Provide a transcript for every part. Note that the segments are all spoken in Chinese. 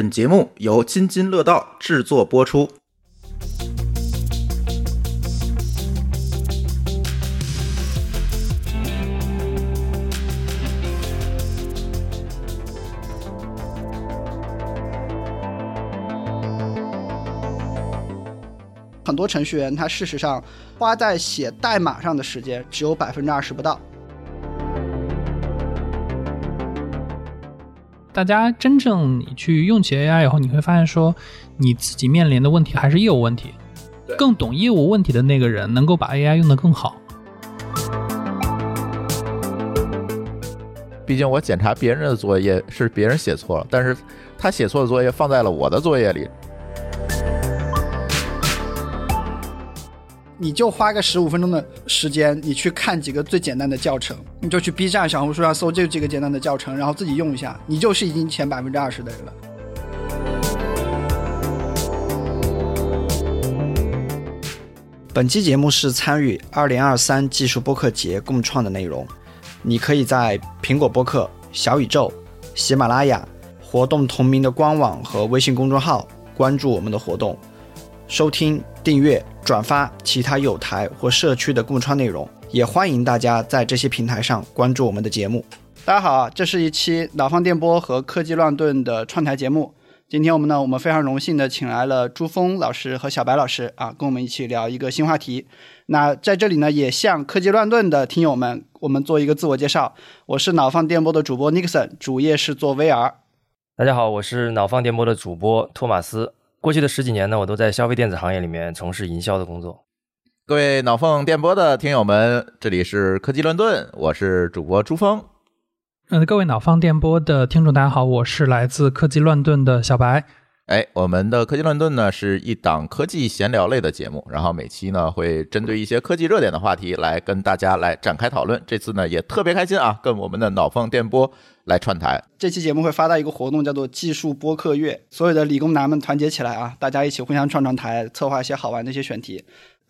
本节目由津津乐道制作播出。很多程序员他事实上花在写代码上的时间只有百分之二十不到。大家真正你去用起 AI 以后，你会发现说，你自己面临的问题还是业务问题。更懂业务问题的那个人，能够把 AI 用得更好。毕竟我检查别人的作业是别人写错了，但是他写错的作业放在了我的作业里。你就花个十五分钟的时间，你去看几个最简单的教程，你就去 B 站、小红书上搜这几个简单的教程，然后自己用一下，你就是已经前百分之二十的人了。本期节目是参与二零二三技术播客节共创的内容，你可以在苹果播客、小宇宙、喜马拉雅活动同名的官网和微信公众号关注我们的活动。收听、订阅、转发其他有台或社区的共创内容，也欢迎大家在这些平台上关注我们的节目。大家好，这是一期脑放电波和科技乱炖的串台节目。今天我们呢，我们非常荣幸的请来了朱峰老师和小白老师啊，跟我们一起聊一个新话题。那在这里呢，也向科技乱炖的听友们，我们做一个自我介绍。我是脑放电波的主播 Nixon，主业是做 VR。大家好，我是脑放电波的主播托马斯。过去的十几年呢，我都在消费电子行业里面从事营销的工作。各位脑缝电波的听友们，这里是科技乱炖，我是主播朱峰。嗯，各位脑放电波的听众，大家好，我是来自科技乱炖的小白。哎，我们的科技乱炖呢是一档科技闲聊类的节目，然后每期呢会针对一些科技热点的话题来跟大家来展开讨论。这次呢也特别开心啊，跟我们的脑放电波。来串台，这期节目会发到一个活动，叫做“技术播客月”，所有的理工男们团结起来啊，大家一起互相串串台，策划一些好玩的一些选题。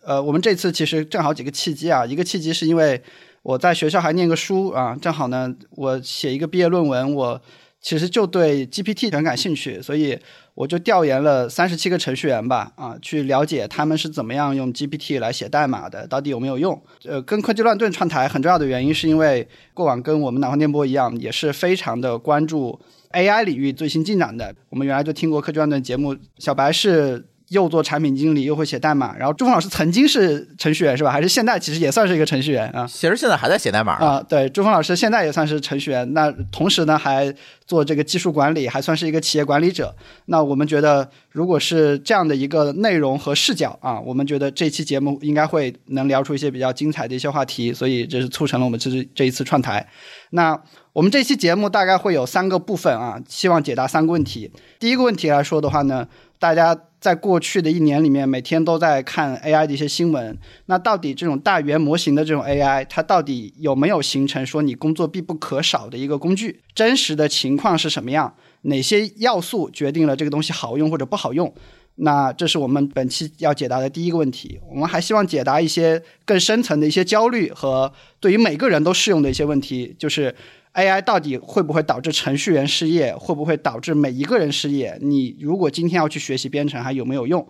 呃，我们这次其实正好几个契机啊，一个契机是因为我在学校还念个书啊，正好呢，我写一个毕业论文，我其实就对 GPT 很感兴趣，所以。我就调研了三十七个程序员吧，啊，去了解他们是怎么样用 GPT 来写代码的，到底有没有用？呃，跟科技乱炖串台很重要的原因，是因为过往跟我们南方电波一样，也是非常的关注 AI 领域最新进展的。我们原来就听过科技乱炖节目，小白是。又做产品经理，又会写代码。然后朱峰老师曾经是程序员，是吧？还是现在其实也算是一个程序员啊？其实现在还在写代码啊。对，朱峰老师现在也算是程序员。那同时呢，还做这个技术管理，还算是一个企业管理者。那我们觉得，如果是这样的一个内容和视角啊，我们觉得这期节目应该会能聊出一些比较精彩的一些话题。所以这是促成了我们这次这一次串台。那我们这期节目大概会有三个部分啊，希望解答三个问题。第一个问题来说的话呢，大家。在过去的一年里面，每天都在看 AI 的一些新闻。那到底这种大语言模型的这种 AI，它到底有没有形成说你工作必不可少的一个工具？真实的情况是什么样？哪些要素决定了这个东西好用或者不好用？那这是我们本期要解答的第一个问题。我们还希望解答一些更深层的一些焦虑和对于每个人都适用的一些问题，就是。AI 到底会不会导致程序员失业？会不会导致每一个人失业？你如果今天要去学习编程，还有没有用？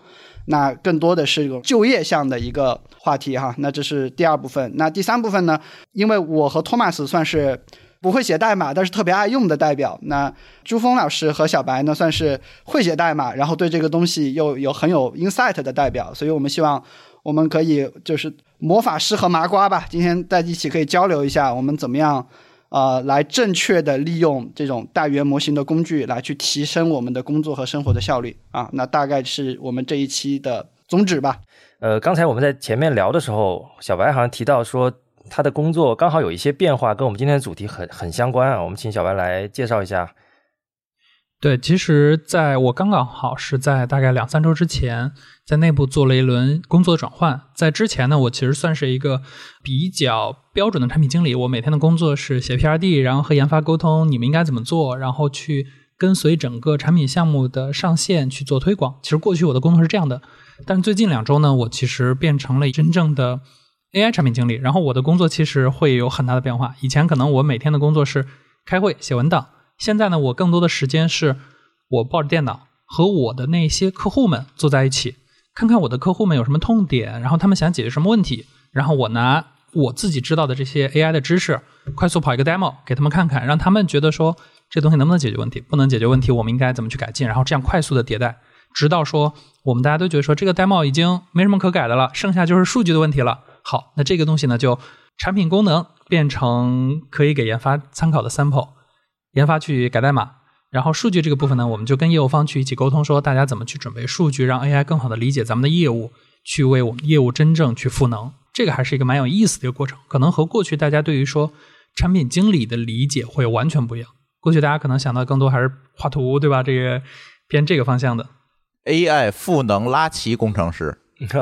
那更多的是一个就业项的一个话题哈。那这是第二部分。那第三部分呢？因为我和托马斯算是不会写代码，但是特别爱用的代表。那朱峰老师和小白呢，算是会写代码，然后对这个东西又有很有 insight 的代表。所以我们希望我们可以就是魔法师和麻瓜吧，今天在一起可以交流一下，我们怎么样？呃，来正确的利用这种大语言模型的工具，来去提升我们的工作和生活的效率啊，那大概是我们这一期的宗旨吧。呃，刚才我们在前面聊的时候，小白好像提到说他的工作刚好有一些变化，跟我们今天的主题很很相关啊。我们请小白来介绍一下。对，其实在我刚刚好是在大概两三周之前，在内部做了一轮工作转换。在之前呢，我其实算是一个比较标准的产品经理，我每天的工作是写 PRD，然后和研发沟通你们应该怎么做，然后去跟随整个产品项目的上线去做推广。其实过去我的工作是这样的，但是最近两周呢，我其实变成了真正的 AI 产品经理，然后我的工作其实会有很大的变化。以前可能我每天的工作是开会写文档。现在呢，我更多的时间是我抱着电脑和我的那些客户们坐在一起，看看我的客户们有什么痛点，然后他们想解决什么问题，然后我拿我自己知道的这些 AI 的知识，快速跑一个 demo 给他们看看，让他们觉得说这东西能不能解决问题，不能解决问题，我们应该怎么去改进，然后这样快速的迭代，直到说我们大家都觉得说这个 demo 已经没什么可改的了，剩下就是数据的问题了。好，那这个东西呢，就产品功能变成可以给研发参考的 sample，研发去改代码。然后数据这个部分呢，我们就跟业务方去一起沟通，说大家怎么去准备数据，让 AI 更好的理解咱们的业务，去为我们业务真正去赋能。这个还是一个蛮有意思的一个过程，可能和过去大家对于说产品经理的理解会完全不一样。过去大家可能想到更多还是画图，对吧？这个偏这个方向的。AI 赋能拉齐工程师，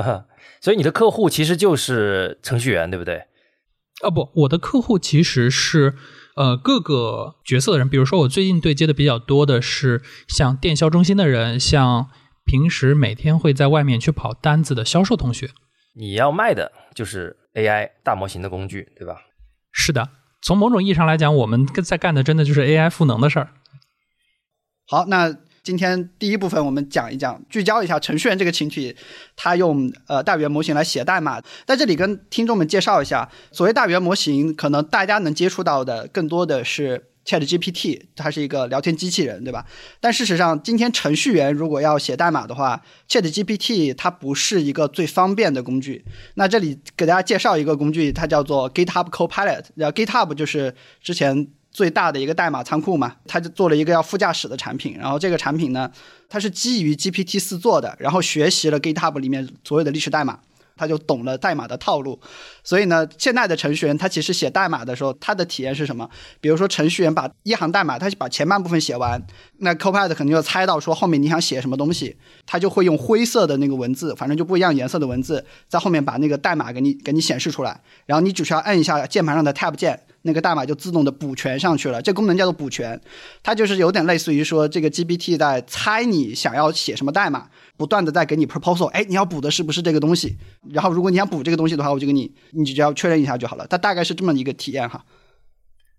所以你的客户其实就是程序员，对不对？啊不，我的客户其实是呃各个角色的人，比如说我最近对接的比较多的是像电销中心的人，像平时每天会在外面去跑单子的销售同学。你要卖的就是 AI 大模型的工具，对吧？是的，从某种意义上来讲，我们在干的真的就是 AI 赋能的事儿。好，那今天第一部分我们讲一讲，聚焦一下程序员这个群体，他用呃大语言模型来写代码。在这里跟听众们介绍一下，所谓大语言模型，可能大家能接触到的更多的是 Chat GPT，它是一个聊天机器人，对吧？但事实上，今天程序员如果要写代码的话，Chat GPT 它不是一个最方便的工具。那这里给大家介绍一个工具，它叫做 GitHub Copilot，然后 GitHub 就是之前。最大的一个代码仓库嘛，它就做了一个要副驾驶的产品，然后这个产品呢，它是基于 GPT 四做的，然后学习了 GitHub 里面所有的历史代码，它就懂了代码的套路。所以呢，现在的程序员他其实写代码的时候，他的体验是什么？比如说程序员把一行代码，他把前半部分写完，那 Copilot 肯定就猜到说后面你想写什么东西，他就会用灰色的那个文字，反正就不一样颜色的文字，在后面把那个代码给你给你显示出来，然后你只需要按一下键盘上的 Tab 键。那个代码就自动的补全上去了，这功能叫做补全，它就是有点类似于说这个 GPT 在猜你想要写什么代码，不断的在给你 proposal，哎，你要补的是不是这个东西？然后如果你想补这个东西的话，我就给你，你只要确认一下就好了。它大概是这么一个体验哈。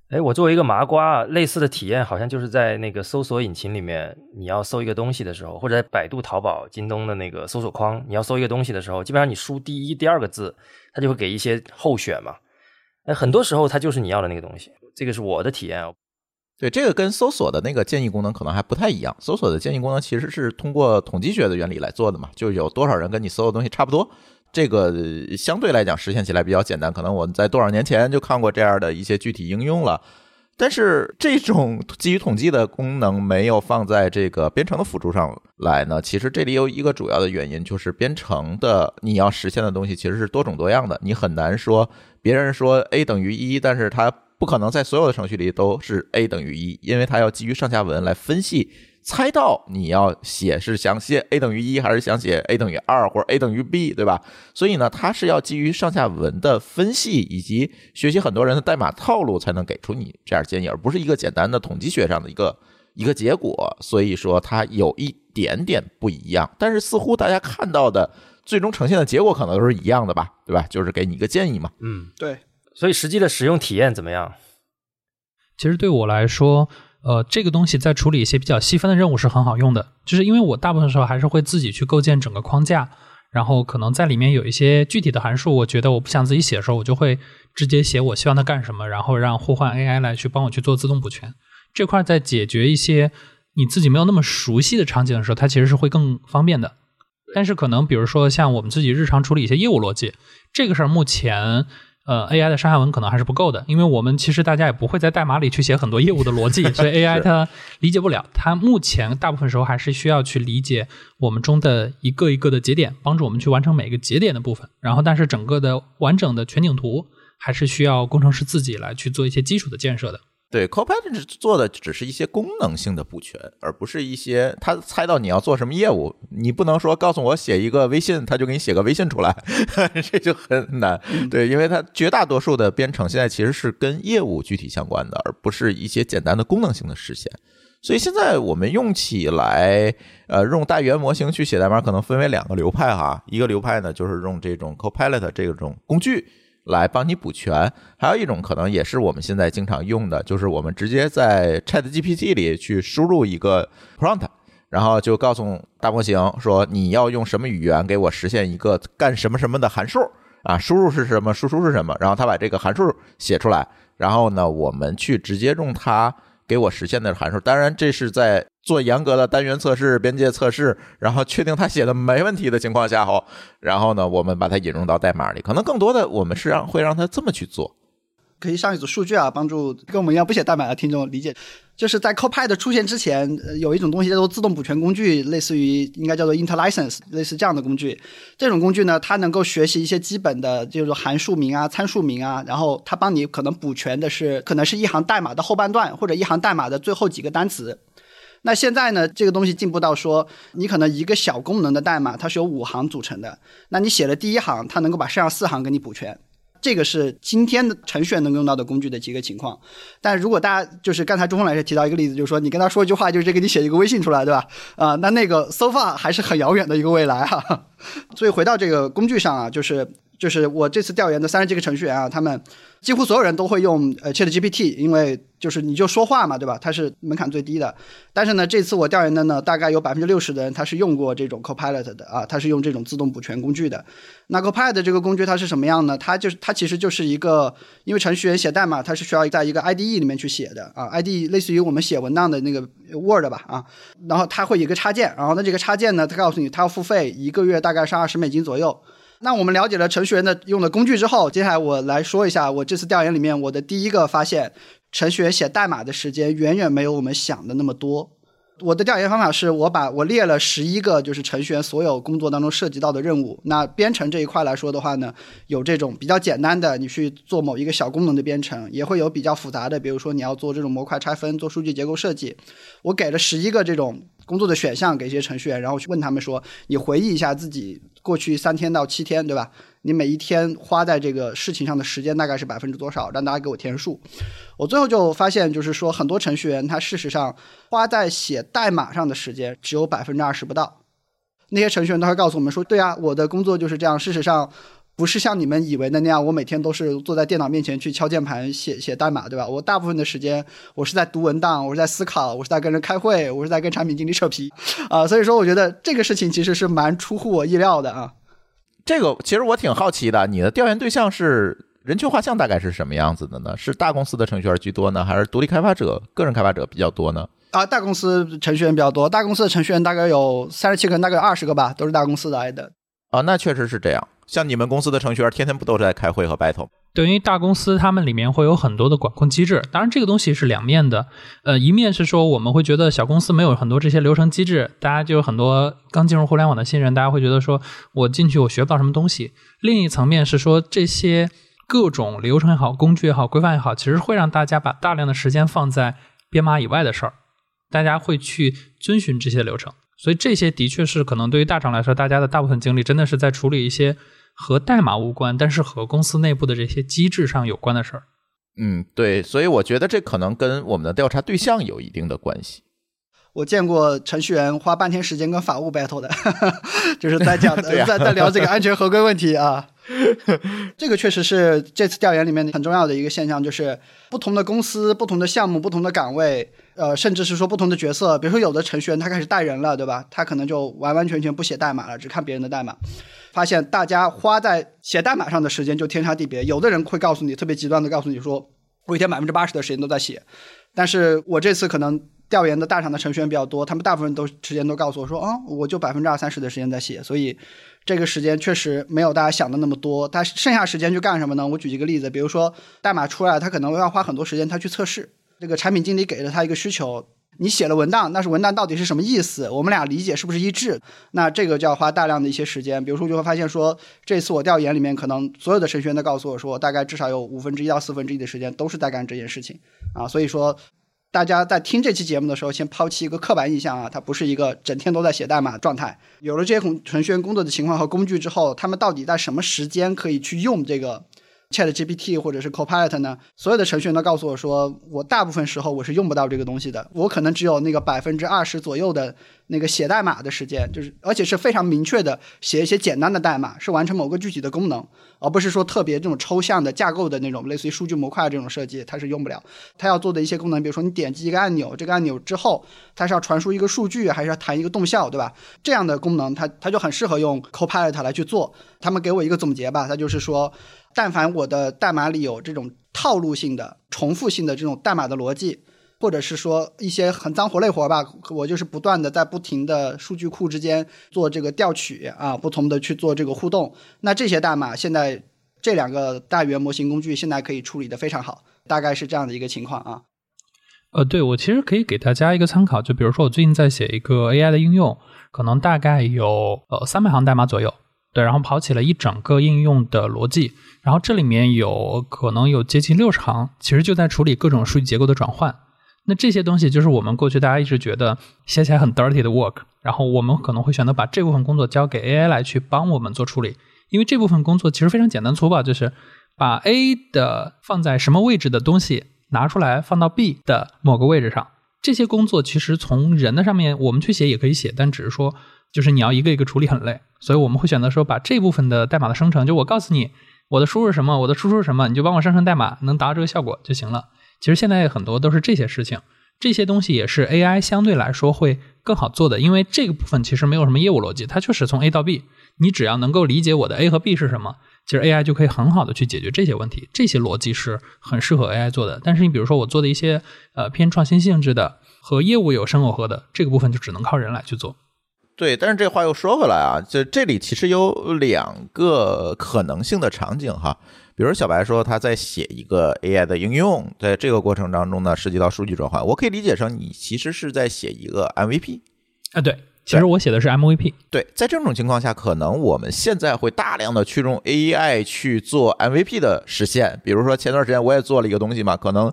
哎，我作为一个麻瓜，类似的体验好像就是在那个搜索引擎里面，你要搜一个东西的时候，或者在百度、淘宝、京东的那个搜索框，你要搜一个东西的时候，基本上你输第一、第二个字，它就会给一些候选嘛。哎，很多时候它就是你要的那个东西，这个是我的体验。对，这个跟搜索的那个建议功能可能还不太一样。搜索的建议功能其实是通过统计学的原理来做的嘛，就有多少人跟你搜的东西差不多，这个相对来讲实现起来比较简单。可能我们在多少年前就看过这样的一些具体应用了。但是这种基于统计的功能没有放在这个编程的辅助上来呢？其实这里有一个主要的原因，就是编程的你要实现的东西其实是多种多样的，你很难说别人说 a 等于一，但是它不可能在所有的程序里都是 a 等于一，因为它要基于上下文来分析。猜到你要写是想写 a 等于一，还是想写 a 等于二，或者 a 等于 b，对吧？所以呢，它是要基于上下文的分析以及学习很多人的代码套路，才能给出你这样建议，而不是一个简单的统计学上的一个一个结果。所以说它有一点点不一样，但是似乎大家看到的最终呈现的结果可能都是一样的吧，对吧？就是给你一个建议嘛。嗯，对。所以实际的使用体验怎么样？其实对我来说。呃，这个东西在处理一些比较细分的任务是很好用的，就是因为我大部分时候还是会自己去构建整个框架，然后可能在里面有一些具体的函数，我觉得我不想自己写的时候，我就会直接写我希望它干什么，然后让互换 AI 来去帮我去做自动补全。这块在解决一些你自己没有那么熟悉的场景的时候，它其实是会更方便的。但是可能比如说像我们自己日常处理一些业务逻辑，这个事儿目前。呃，AI 的上下文可能还是不够的，因为我们其实大家也不会在代码里去写很多业务的逻辑，所以 AI 它理解不了。它目前大部分时候还是需要去理解我们中的一个一个的节点，帮助我们去完成每个节点的部分。然后，但是整个的完整的全景图还是需要工程师自己来去做一些基础的建设的。对，Copilot 做的只是一些功能性的补全，而不是一些他猜到你要做什么业务。你不能说告诉我写一个微信，他就给你写个微信出来，这就很难。对，因为它绝大多数的编程现在其实是跟业务具体相关的，而不是一些简单的功能性的实现。所以现在我们用起来，呃，用大语言模型去写代码，可能分为两个流派哈。一个流派呢，就是用这种 Copilot 这种工具。来帮你补全，还有一种可能也是我们现在经常用的，就是我们直接在 Chat GPT 里去输入一个 prompt，然后就告诉大模型说你要用什么语言给我实现一个干什么什么的函数啊，输入是什么，输出是什么，然后他把这个函数写出来，然后呢，我们去直接用它给我实现的函数。当然，这是在做严格的单元测试、边界测试，然后确定他写的没问题的情况下后，然后呢，我们把它引入到代码里。可能更多的我们是让会让他这么去做。可以上一组数据啊，帮助跟我们一样不写代码的听众理解。就是在 Copilot 出现之前，有一种东西叫做自动补全工具，类似于应该叫做 InterLicense，类似这样的工具。这种工具呢，它能够学习一些基本的，就是函数名啊、参数名啊，然后它帮你可能补全的是，可能是一行代码的后半段，或者一行代码的最后几个单词。那现在呢，这个东西进步到说，你可能一个小功能的代码，它是由五行组成的，那你写了第一行，它能够把剩下四行给你补全。这个是今天的程序员能用到的工具的几个情况，但如果大家就是刚才朱峰老师提到一个例子，就是说你跟他说一句话，就是给你写一个微信出来，对吧？啊、那那个 so far 还是很遥远的一个未来哈、所以回到这个工具上啊，就是就是我这次调研的三十几个程序员啊，他们几乎所有人都会用呃 Chat GPT，因为就是你就说话嘛，对吧？它是门槛最低的。但是呢，这次我调研的呢，大概有百分之六十的人他是用过这种 Copilot 的啊，他是用这种自动补全工具的。那 Copilot 这个工具它是什么样呢？它就是它其实就是一个，因为程序员写代码，它是需要在一个 IDE 里面去写的啊，IDE 类似于我们写文档的那个 Word 吧啊，然后它会有一个插件，然后那这个插件呢，它告诉你它要付费，一个月大概是二十美金左右。那我们了解了程序员的用的工具之后，接下来我来说一下我这次调研里面我的第一个发现，程序员写代码的时间远远没有我们想的那么多。我的调研方法是我把我列了十一个就是程序员所有工作当中涉及到的任务。那编程这一块来说的话呢，有这种比较简单的，你去做某一个小功能的编程，也会有比较复杂的，比如说你要做这种模块拆分、做数据结构设计。我给了十一个这种工作的选项给一些程序员，然后去问他们说，你回忆一下自己 过去三天到七天，对吧？你每一天花在这个事情上的时间大概是百分之多少？让大家给我填数。我最后就发现，就是说很多程序员他事实上花在写代码上的时间只有百分之二十不到。那些程序员都会告诉我们说，对啊，我的工作就是这样。事实上，不是像你们以为的那样，我每天都是坐在电脑面前去敲键盘写写代码，对吧？我大部分的时间我是在读文档，我是在思考，我是在跟人开会，我是在跟产品经理扯皮 啊。所以说，我觉得这个事情其实是蛮出乎我意料的啊。这个其实我挺好奇的，你的调研对象是人群画像大概是什么样子的呢？是大公司的程序员居多呢，还是独立开发者、个人开发者比较多呢？啊，大公司程序员比较多，大公司的程序员大概有三十七个人，大概有二十个吧，都是大公司来的。啊，那确实是这样。像你们公司的程序员，天天不都是在开会和 battle？对，因为大公司他们里面会有很多的管控机制，当然这个东西是两面的。呃，一面是说我们会觉得小公司没有很多这些流程机制，大家就有很多刚进入互联网的新人，大家会觉得说我进去我学不到什么东西。另一层面是说这些各种流程也好、工具也好、规范也好，其实会让大家把大量的时间放在编码以外的事儿，大家会去遵循这些流程。所以这些的确是可能对于大厂来说，大家的大部分精力真的是在处理一些和代码无关，但是和公司内部的这些机制上有关的事儿。嗯，对，所以我觉得这可能跟我们的调查对象有一定的关系。我见过程序员花半天时间跟法务 battle 的，就是在讲 在在聊这个安全合规问题啊。这个确实是这次调研里面很重要的一个现象，就是不同的公司、不同的项目、不同的岗位，呃，甚至是说不同的角色。比如说，有的程序员他开始带人了，对吧？他可能就完完全全不写代码了，只看别人的代码。发现大家花在写代码上的时间就天差地别。有的人会告诉你，特别极端的告诉你说，我一天百分之八十的时间都在写。但是我这次可能调研的大厂的程序员比较多，他们大部分都时间都告诉我说，啊、我就百分之二三十的时间在写，所以这个时间确实没有大家想的那么多。他剩下时间去干什么呢？我举一个例子，比如说代码出来，他可能要花很多时间他去测试。这个产品经理给了他一个需求，你写了文档，但是文档到底是什么意思？我们俩理解是不是一致？那这个就要花大量的一些时间。比如说，就会发现说，这次我调研里面，可能所有的程序员都告诉我说，大概至少有五分之一到四分之一的时间都是在干这件事情啊。所以说，大家在听这期节目的时候，先抛弃一个刻板印象啊，它不是一个整天都在写代码的状态。有了这些程序员工作的情况和工具之后，他们到底在什么时间可以去用这个 Chat GPT 或者是 Copilot 呢，所有的程序员都告诉我说，我大部分时候我是用不到这个东西的，我可能只有那个百分之二十左右的那个写代码的时间，就是而且是非常明确的写一些简单的代码，是完成某个具体的功能，而不是说特别这种抽象的架构的那种类似于数据模块这种设计，它是用不了。它要做的一些功能，比如说你点击一个按钮，这个按钮之后它是要传输一个数据，还是要弹一个动效，对吧？这样的功能，它它就很适合用 Copilot 来去做。他们给我一个总结吧，它就是说。但凡我的代码里有这种套路性的、重复性的这种代码的逻辑，或者是说一些很脏活累活吧，我就是不断的在不停的数据库之间做这个调取啊，不同的去做这个互动。那这些代码现在这两个大语言模型工具现在可以处理的非常好，大概是这样的一个情况啊。呃，对我其实可以给大家一个参考，就比如说我最近在写一个 AI 的应用，可能大概有呃三百行代码左右。对，然后跑起了一整个应用的逻辑，然后这里面有可能有接近六十行，其实就在处理各种数据结构的转换。那这些东西就是我们过去大家一直觉得写起来很 dirty 的 work，然后我们可能会选择把这部分工作交给 AI 来去帮我们做处理，因为这部分工作其实非常简单粗暴，就是把 A 的放在什么位置的东西拿出来放到 B 的某个位置上。这些工作其实从人的上面我们去写也可以写，但只是说。就是你要一个一个处理很累，所以我们会选择说把这部分的代码的生成，就我告诉你我的输入什么，我的输出什么，你就帮我生成代码，能达到这个效果就行了。其实现在很多都是这些事情，这些东西也是 AI 相对来说会更好做的，因为这个部分其实没有什么业务逻辑，它就是从 A 到 B，你只要能够理解我的 A 和 B 是什么，其实 AI 就可以很好的去解决这些问题。这些逻辑是很适合 AI 做的。但是你比如说我做的一些呃偏创新性质的和业务有深耦合的这个部分，就只能靠人来去做。对，但是这话又说回来啊，就这里其实有两个可能性的场景哈。比如小白说他在写一个 AI 的应用，在这个过程当中呢，涉及到数据转换，我可以理解成你其实是在写一个 MVP 啊。对，其实我写的是 MVP。对，在这种情况下，可能我们现在会大量的去用 AI 去做 MVP 的实现。比如说前段时间我也做了一个东西嘛，可能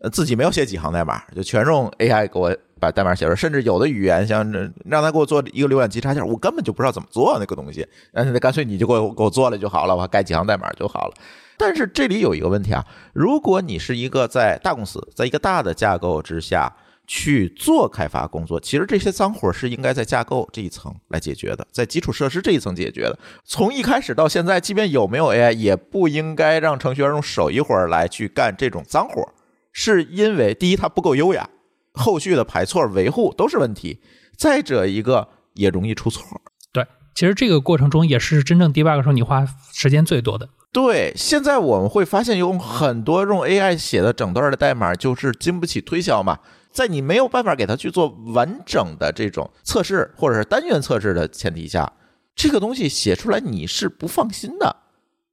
呃自己没有写几行代码，就全用 AI 给我。把代码写出来，甚至有的语言像让他给我做一个浏览器插件，我根本就不知道怎么做那个东西，那干脆你就给我给我做了就好了，我改几行代码就好了。但是这里有一个问题啊，如果你是一个在大公司，在一个大的架构之下去做开发工作，其实这些脏活是应该在架构这一层来解决的，在基础设施这一层解决的。从一开始到现在，即便有没有 AI，也不应该让程序员用手一会儿来去干这种脏活，是因为第一它不够优雅。后续的排错维护都是问题，再者一个也容易出错。对，其实这个过程中也是真正 debug 时候你花时间最多的。对，现在我们会发现有很多用 AI 写的整段的代码就是经不起推销嘛，在你没有办法给它去做完整的这种测试或者是单元测试的前提下，这个东西写出来你是不放心的。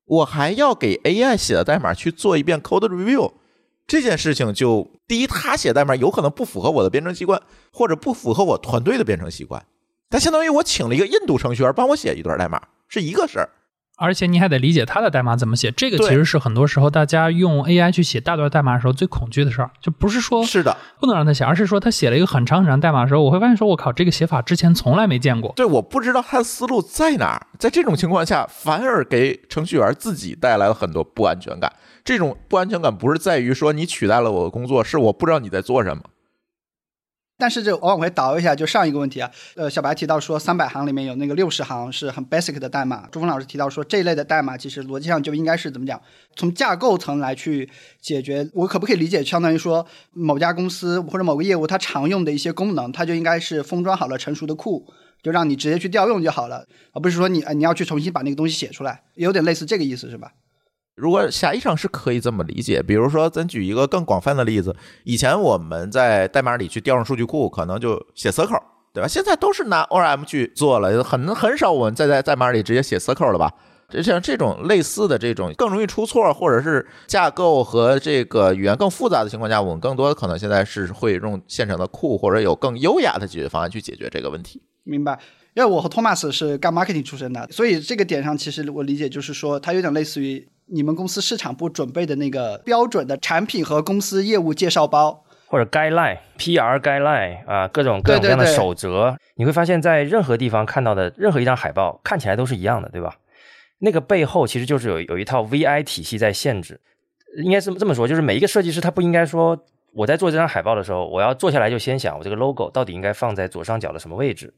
我还要给 AI 写的代码去做一遍 code review。这件事情就第一，他写代码有可能不符合我的编程习惯，或者不符合我团队的编程习惯。他相当于我请了一个印度程序员帮我写一段代码，是一个事儿。而且你还得理解他的代码怎么写，这个其实是很多时候大家用 AI 去写大段代码的时候最恐惧的事儿，就不是说是的不能让他写，而是说他写了一个很长很长代码的时候，我会发现说，我靠，这个写法之前从来没见过。对，我不知道他的思路在哪儿。在这种情况下，反而给程序员自己带来了很多不安全感。这种不安全感不是在于说你取代了我的工作，是我不知道你在做什么。但是这我往回倒一下，就上一个问题啊，呃，小白提到说三百行里面有那个六十行是很 basic 的代码，朱峰老师提到说这一类的代码其实逻辑上就应该是怎么讲，从架构层来去解决。我可不可以理解，相当于说某家公司或者某个业务它常用的一些功能，它就应该是封装好了成熟的库，就让你直接去调用就好了，而不是说你啊你要去重新把那个东西写出来，有点类似这个意思是吧？如果狭义上是可以这么理解，比如说咱举一个更广泛的例子，以前我们在代码里去调用数据库，可能就写 circle，对吧？现在都是拿 ORM 去做了，很很少我们再在代码里直接写 circle 了吧？就像这种类似的这种更容易出错，或者是架构和这个语言更复杂的情况下，我们更多的可能现在是会用现成的库，或者有更优雅的解决方案去解决这个问题。明白。因为我和托马斯是干 marketing 出身的，所以这个点上其实我理解就是说，它有点类似于。你们公司市场部准备的那个标准的产品和公司业务介绍包，或者 guideline、PR guideline 啊，各种各种各样的守则，你会发现在任何地方看到的任何一张海报看起来都是一样的，对吧？那个背后其实就是有有一套 VI 体系在限制。应该是这么说，就是每一个设计师他不应该说我在做这张海报的时候，我要坐下来就先想我这个 logo 到底应该放在左上角的什么位置，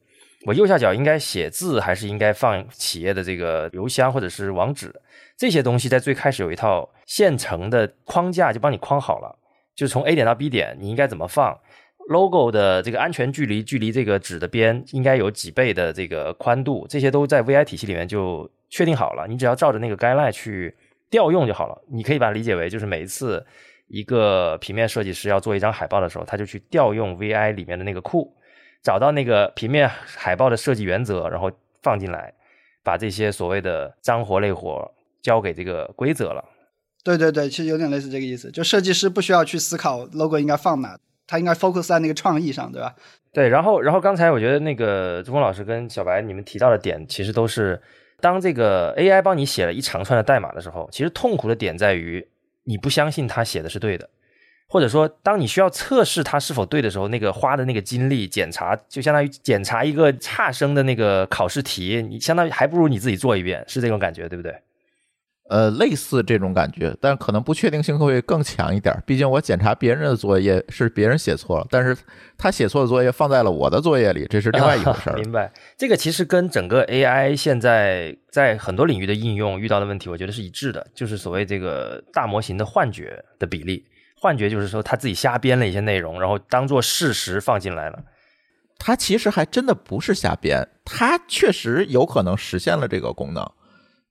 我右下角应该写字还是应该放企业的这个邮箱或者是网址，这些东西在最开始有一套现成的框架就帮你框好了，就是从 A 点到 B 点你应该怎么放。logo 的这个安全距离，距离这个纸的边应该有几倍的这个宽度，这些都在 VI 体系里面就确定好了。你只要照着那个 guideline 去调用就好了。你可以把它理解为，就是每一次一个平面设计师要做一张海报的时候，他就去调用 VI 里面的那个库，找到那个平面海报的设计原则，然后放进来，把这些所谓的脏活累活交给这个规则了。对对对，其实有点类似这个意思，就设计师不需要去思考 logo 应该放哪。他应该 focus 在那个创意上，对吧？对，然后，然后刚才我觉得那个朱峰老师跟小白你们提到的点，其实都是当这个 AI 帮你写了一长串的代码的时候，其实痛苦的点在于你不相信他写的是对的，或者说当你需要测试它是否对的时候，那个花的那个精力检查，就相当于检查一个差生的那个考试题，你相当于还不如你自己做一遍，是这种感觉，对不对？呃，类似这种感觉，但可能不确定性会更强一点。毕竟我检查别人的作业是别人写错了，但是他写错的作业放在了我的作业里，这是另外一回事儿。明白，这个其实跟整个 AI 现在在很多领域的应用遇到的问题，我觉得是一致的，就是所谓这个大模型的幻觉的比例。幻觉就是说他自己瞎编了一些内容，然后当做事实放进来了。他其实还真的不是瞎编，他确实有可能实现了这个功能。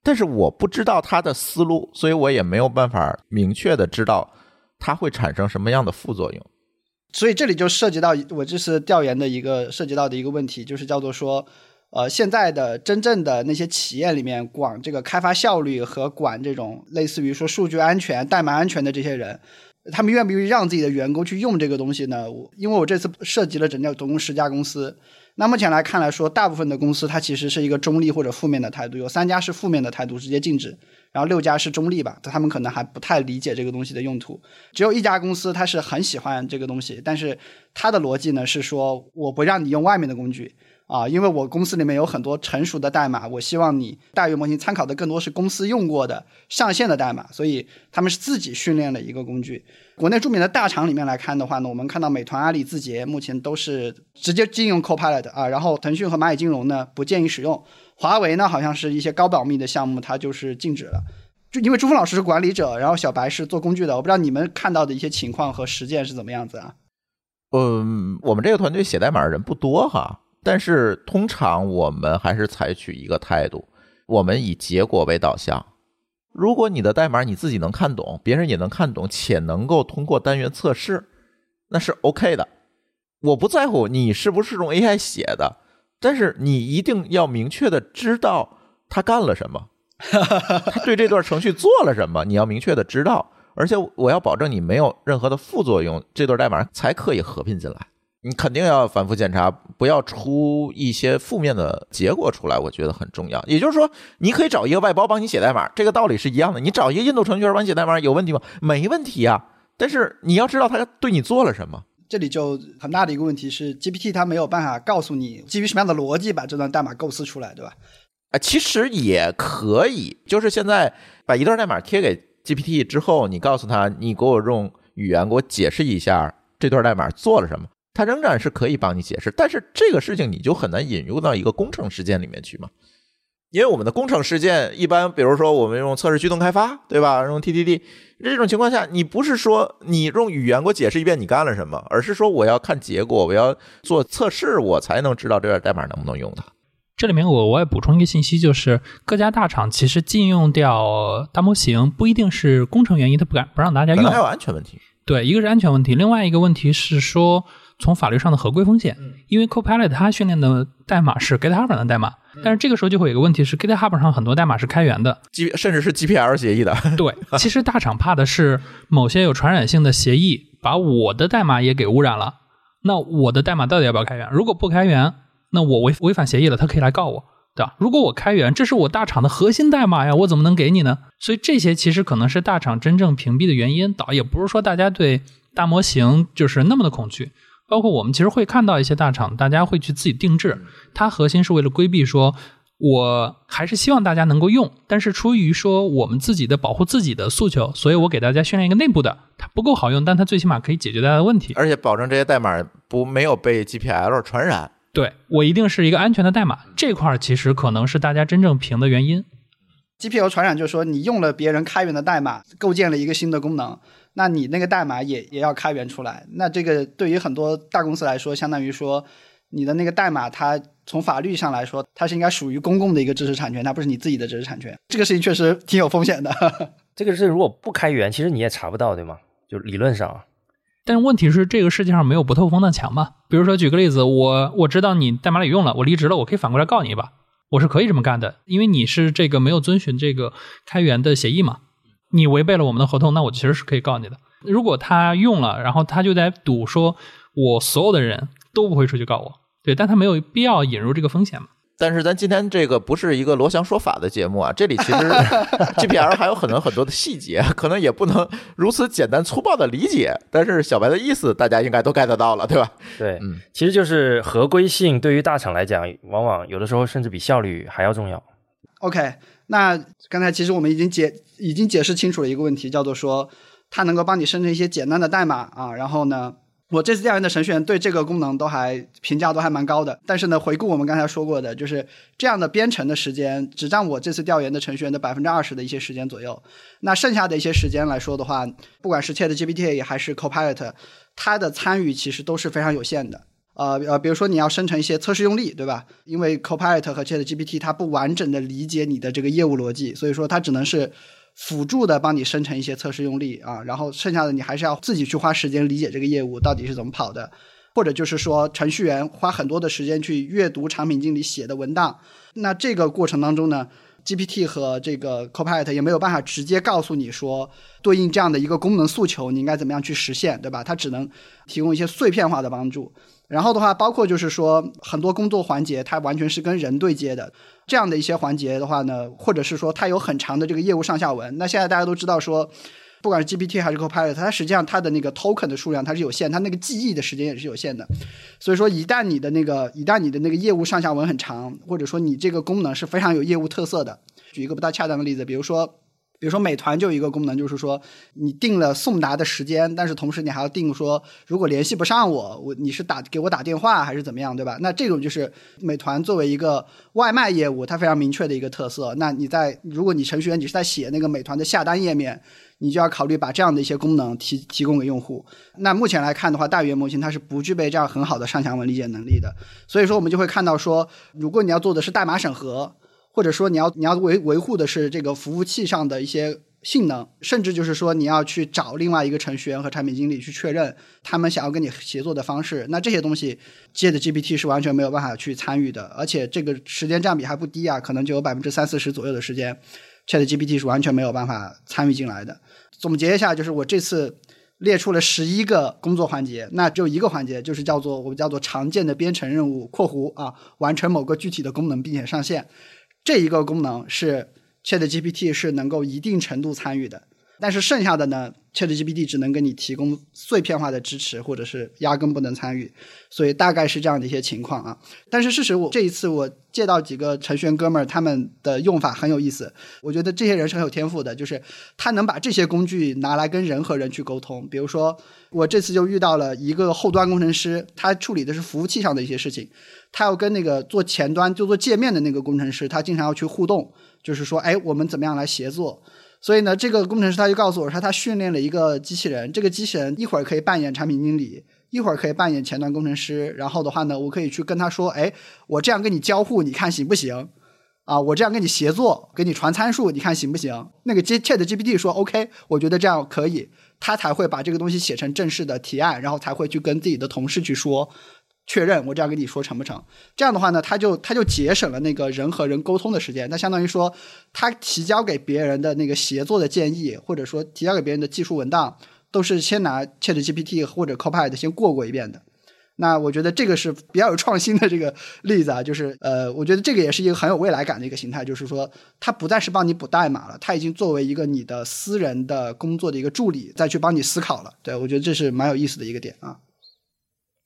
但是我不知道他的思路，所以我也没有办法明确的知道它会产生什么样的副作用。所以这里就涉及到我这次调研的一个涉及到的一个问题，就是叫做说，呃，现在的真正的那些企业里面管这个开发效率和管这种类似于说数据安全、代码安全的这些人，他们愿不愿意让自己的员工去用这个东西呢？因为我这次涉及了整个总共十家公司。那目前来看来说，大部分的公司它其实是一个中立或者负面的态度，有三家是负面的态度，直接禁止，然后六家是中立吧，他们可能还不太理解这个东西的用途。只有一家公司它是很喜欢这个东西，但是它的逻辑呢是说，我不让你用外面的工具。啊，因为我公司里面有很多成熟的代码，我希望你大语模型参考的更多是公司用过的上线的代码，所以他们是自己训练的一个工具。国内著名的大厂里面来看的话呢，我们看到美团、阿里、字节目前都是直接禁用 Copilot 啊，然后腾讯和蚂蚁金融呢不建议使用，华为呢好像是一些高保密的项目它就是禁止了。就因为朱峰老师是管理者，然后小白是做工具的，我不知道你们看到的一些情况和实践是怎么样子啊？嗯，我们这个团队写代码的人不多哈。但是通常我们还是采取一个态度，我们以结果为导向。如果你的代码你自己能看懂，别人也能看懂，且能够通过单元测试，那是 OK 的。我不在乎你是不是用 AI 写的，但是你一定要明确的知道他干了什么，他对这段程序做了什么，你要明确的知道，而且我要保证你没有任何的副作用，这段代码才可以合并进来。你肯定要反复检查，不要出一些负面的结果出来，我觉得很重要。也就是说，你可以找一个外包帮你写代码，这个道理是一样的。你找一个印度程序员帮你写代码，有问题吗？没问题啊。但是你要知道他对你做了什么。这里就很大的一个问题是，GPT 它没有办法告诉你基于什么样的逻辑把这段代码构思出来，对吧？啊，其实也可以，就是现在把一段代码贴给 GPT 之后，你告诉他，你给我用语言给我解释一下这段代码做了什么。它仍然是可以帮你解释，但是这个事情你就很难引入到一个工程事件里面去嘛？因为我们的工程事件一般，比如说我们用测试驱动开发，对吧？用 TDD 这种情况下，你不是说你用语言给我解释一遍你干了什么，而是说我要看结果，我要做测试，我才能知道这段代码能不能用它。这里面我我也补充一个信息，就是各家大厂其实禁用掉大模型，不一定是工程原因，它不敢不让大家用，还有安全问题。对，一个是安全问题，另外一个问题是说。从法律上的合规风险，因为 Copilot 它训练的代码是 GitHub 上的代码，但是这个时候就会有个问题是 GitHub 上很多代码是开源的，G 甚至是 GPL 协议的。对，其实大厂怕的是某些有传染性的协议把我的代码也给污染了。那我的代码到底要不要开源？如果不开源，那我违违反协议了，他可以来告我，对吧？如果我开源，这是我大厂的核心代码呀，我怎么能给你呢？所以这些其实可能是大厂真正屏蔽的原因，倒也不是说大家对大模型就是那么的恐惧。包括我们其实会看到一些大厂，大家会去自己定制，它核心是为了规避说我还是希望大家能够用，但是出于说我们自己的保护自己的诉求，所以我给大家训练一个内部的，它不够好用，但它最起码可以解决大家的问题。而且保证这些代码不没有被 GPL 传染。对我一定是一个安全的代码，这块儿其实可能是大家真正评的原因。GPL 传染就是说，你用了别人开源的代码，构建了一个新的功能，那你那个代码也也要开源出来。那这个对于很多大公司来说，相当于说你的那个代码，它从法律上来说，它是应该属于公共的一个知识产权，它不是你自己的知识产权。这个事情确实挺有风险的。这个是如果不开源，其实你也查不到，对吗？就理论上。但是问题是，这个世界上没有不透风的墙嘛？比如说，举个例子，我我知道你代码里用了，我离职了，我可以反过来告你一把。我是可以这么干的，因为你是这个没有遵循这个开源的协议嘛，你违背了我们的合同，那我其实是可以告你的。如果他用了，然后他就在赌说，我所有的人都不会出去告我，对，但他没有必要引入这个风险嘛。但是咱今天这个不是一个罗翔说法的节目啊，这里其实 GPL 还有很多很多的细节，可能也不能如此简单粗暴的理解。但是小白的意思大家应该都 get 到了，对吧？对，嗯，其实就是合规性对于大厂来讲，往往有的时候甚至比效率还要重要。OK，那刚才其实我们已经解已经解释清楚了一个问题，叫做说它能够帮你生成一些简单的代码啊，然后呢？我这次调研的程序员对这个功能都还评价都还蛮高的，但是呢，回顾我们刚才说过的，就是这样的编程的时间只占我这次调研的程序员的百分之二十的一些时间左右。那剩下的一些时间来说的话，不管是 ChatGPT 还是 Copilot，它的参与其实都是非常有限的。呃呃，比如说你要生成一些测试用例，对吧？因为 Copilot 和 ChatGPT 它不完整的理解你的这个业务逻辑，所以说它只能是。辅助的帮你生成一些测试用例啊，然后剩下的你还是要自己去花时间理解这个业务到底是怎么跑的，或者就是说程序员花很多的时间去阅读产品经理写的文档。那这个过程当中呢，GPT 和这个 Copilot 也没有办法直接告诉你说对应这样的一个功能诉求你应该怎么样去实现，对吧？它只能提供一些碎片化的帮助。然后的话，包括就是说很多工作环节它完全是跟人对接的。这样的一些环节的话呢，或者是说它有很长的这个业务上下文。那现在大家都知道说，不管是 GPT 还是 Copilot，它实际上它的那个 token 的数量它是有限，它那个记忆的时间也是有限的。所以说，一旦你的那个一旦你的那个业务上下文很长，或者说你这个功能是非常有业务特色的，举一个不大恰当的例子，比如说。比如说美团就有一个功能，就是说你定了送达的时间，但是同时你还要定说，如果联系不上我，我你是打给我打电话还是怎么样，对吧？那这种就是美团作为一个外卖业务，它非常明确的一个特色。那你在如果你程序员你是在写那个美团的下单页面，你就要考虑把这样的一些功能提提供给用户。那目前来看的话，大语言模型它是不具备这样很好的上下文理解能力的。所以说我们就会看到说，如果你要做的是代码审核。或者说你要你要维维护的是这个服务器上的一些性能，甚至就是说你要去找另外一个程序员和产品经理去确认他们想要跟你协作的方式，那这些东西 Jet GPT 是完全没有办法去参与的，而且这个时间占比还不低啊，可能就有百分之三四十左右的时间，Chat GPT 是完全没有办法参与进来的。总结一下，就是我这次列出了十一个工作环节，那只有一个环节就是叫做我们叫做常见的编程任务（括弧啊），完成某个具体的功能并且上线。这一个功能是 ChatGPT 是能够一定程度参与的，但是剩下的呢，ChatGPT 只能给你提供碎片化的支持，或者是压根不能参与，所以大概是这样的一些情况啊。但是事实我这一次我借到几个程序员哥们儿，他们的用法很有意思，我觉得这些人是很有天赋的，就是他能把这些工具拿来跟人和人去沟通。比如说我这次就遇到了一个后端工程师，他处理的是服务器上的一些事情。他要跟那个做前端就做界面的那个工程师，他经常要去互动，就是说，哎，我们怎么样来协作？所以呢，这个工程师他就告诉我说，他训练了一个机器人，这个机器人一会儿可以扮演产品经理，一会儿可以扮演前端工程师。然后的话呢，我可以去跟他说，哎，我这样跟你交互，你看行不行？啊，我这样跟你协作，给你传参数，你看行不行？那个 Chat GPT 说 OK，我觉得这样可以，他才会把这个东西写成正式的提案，然后才会去跟自己的同事去说。确认我这样跟你说成不成？这样的话呢，他就他就节省了那个人和人沟通的时间。那相当于说，他提交给别人的那个协作的建议，或者说提交给别人的技术文档，都是先拿 Chat GPT 或者 Copilot 先过过一遍的。那我觉得这个是比较有创新的这个例子啊，就是呃，我觉得这个也是一个很有未来感的一个形态，就是说，它不再是帮你补代码了，它已经作为一个你的私人的工作的一个助理，再去帮你思考了。对我觉得这是蛮有意思的一个点啊。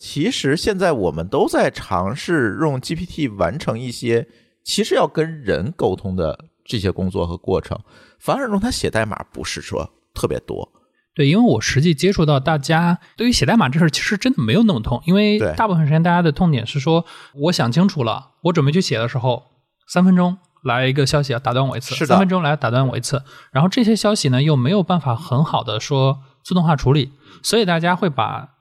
其实现在我们都在尝试用 GPT 完成一些其实要跟人沟通的这些工作和过程，反而让它写代码不是说特别多。对，因为我实际接触到大家对于写代码这事儿，其实真的没有那么痛，因为大部分时间大家的痛点是说，我想清楚了，我准备去写的时候，三分钟来一个消息要打断我一次，是三分钟来打断我一次，然后这些消息呢又没有办法很好的说自动化处理，所以大家会把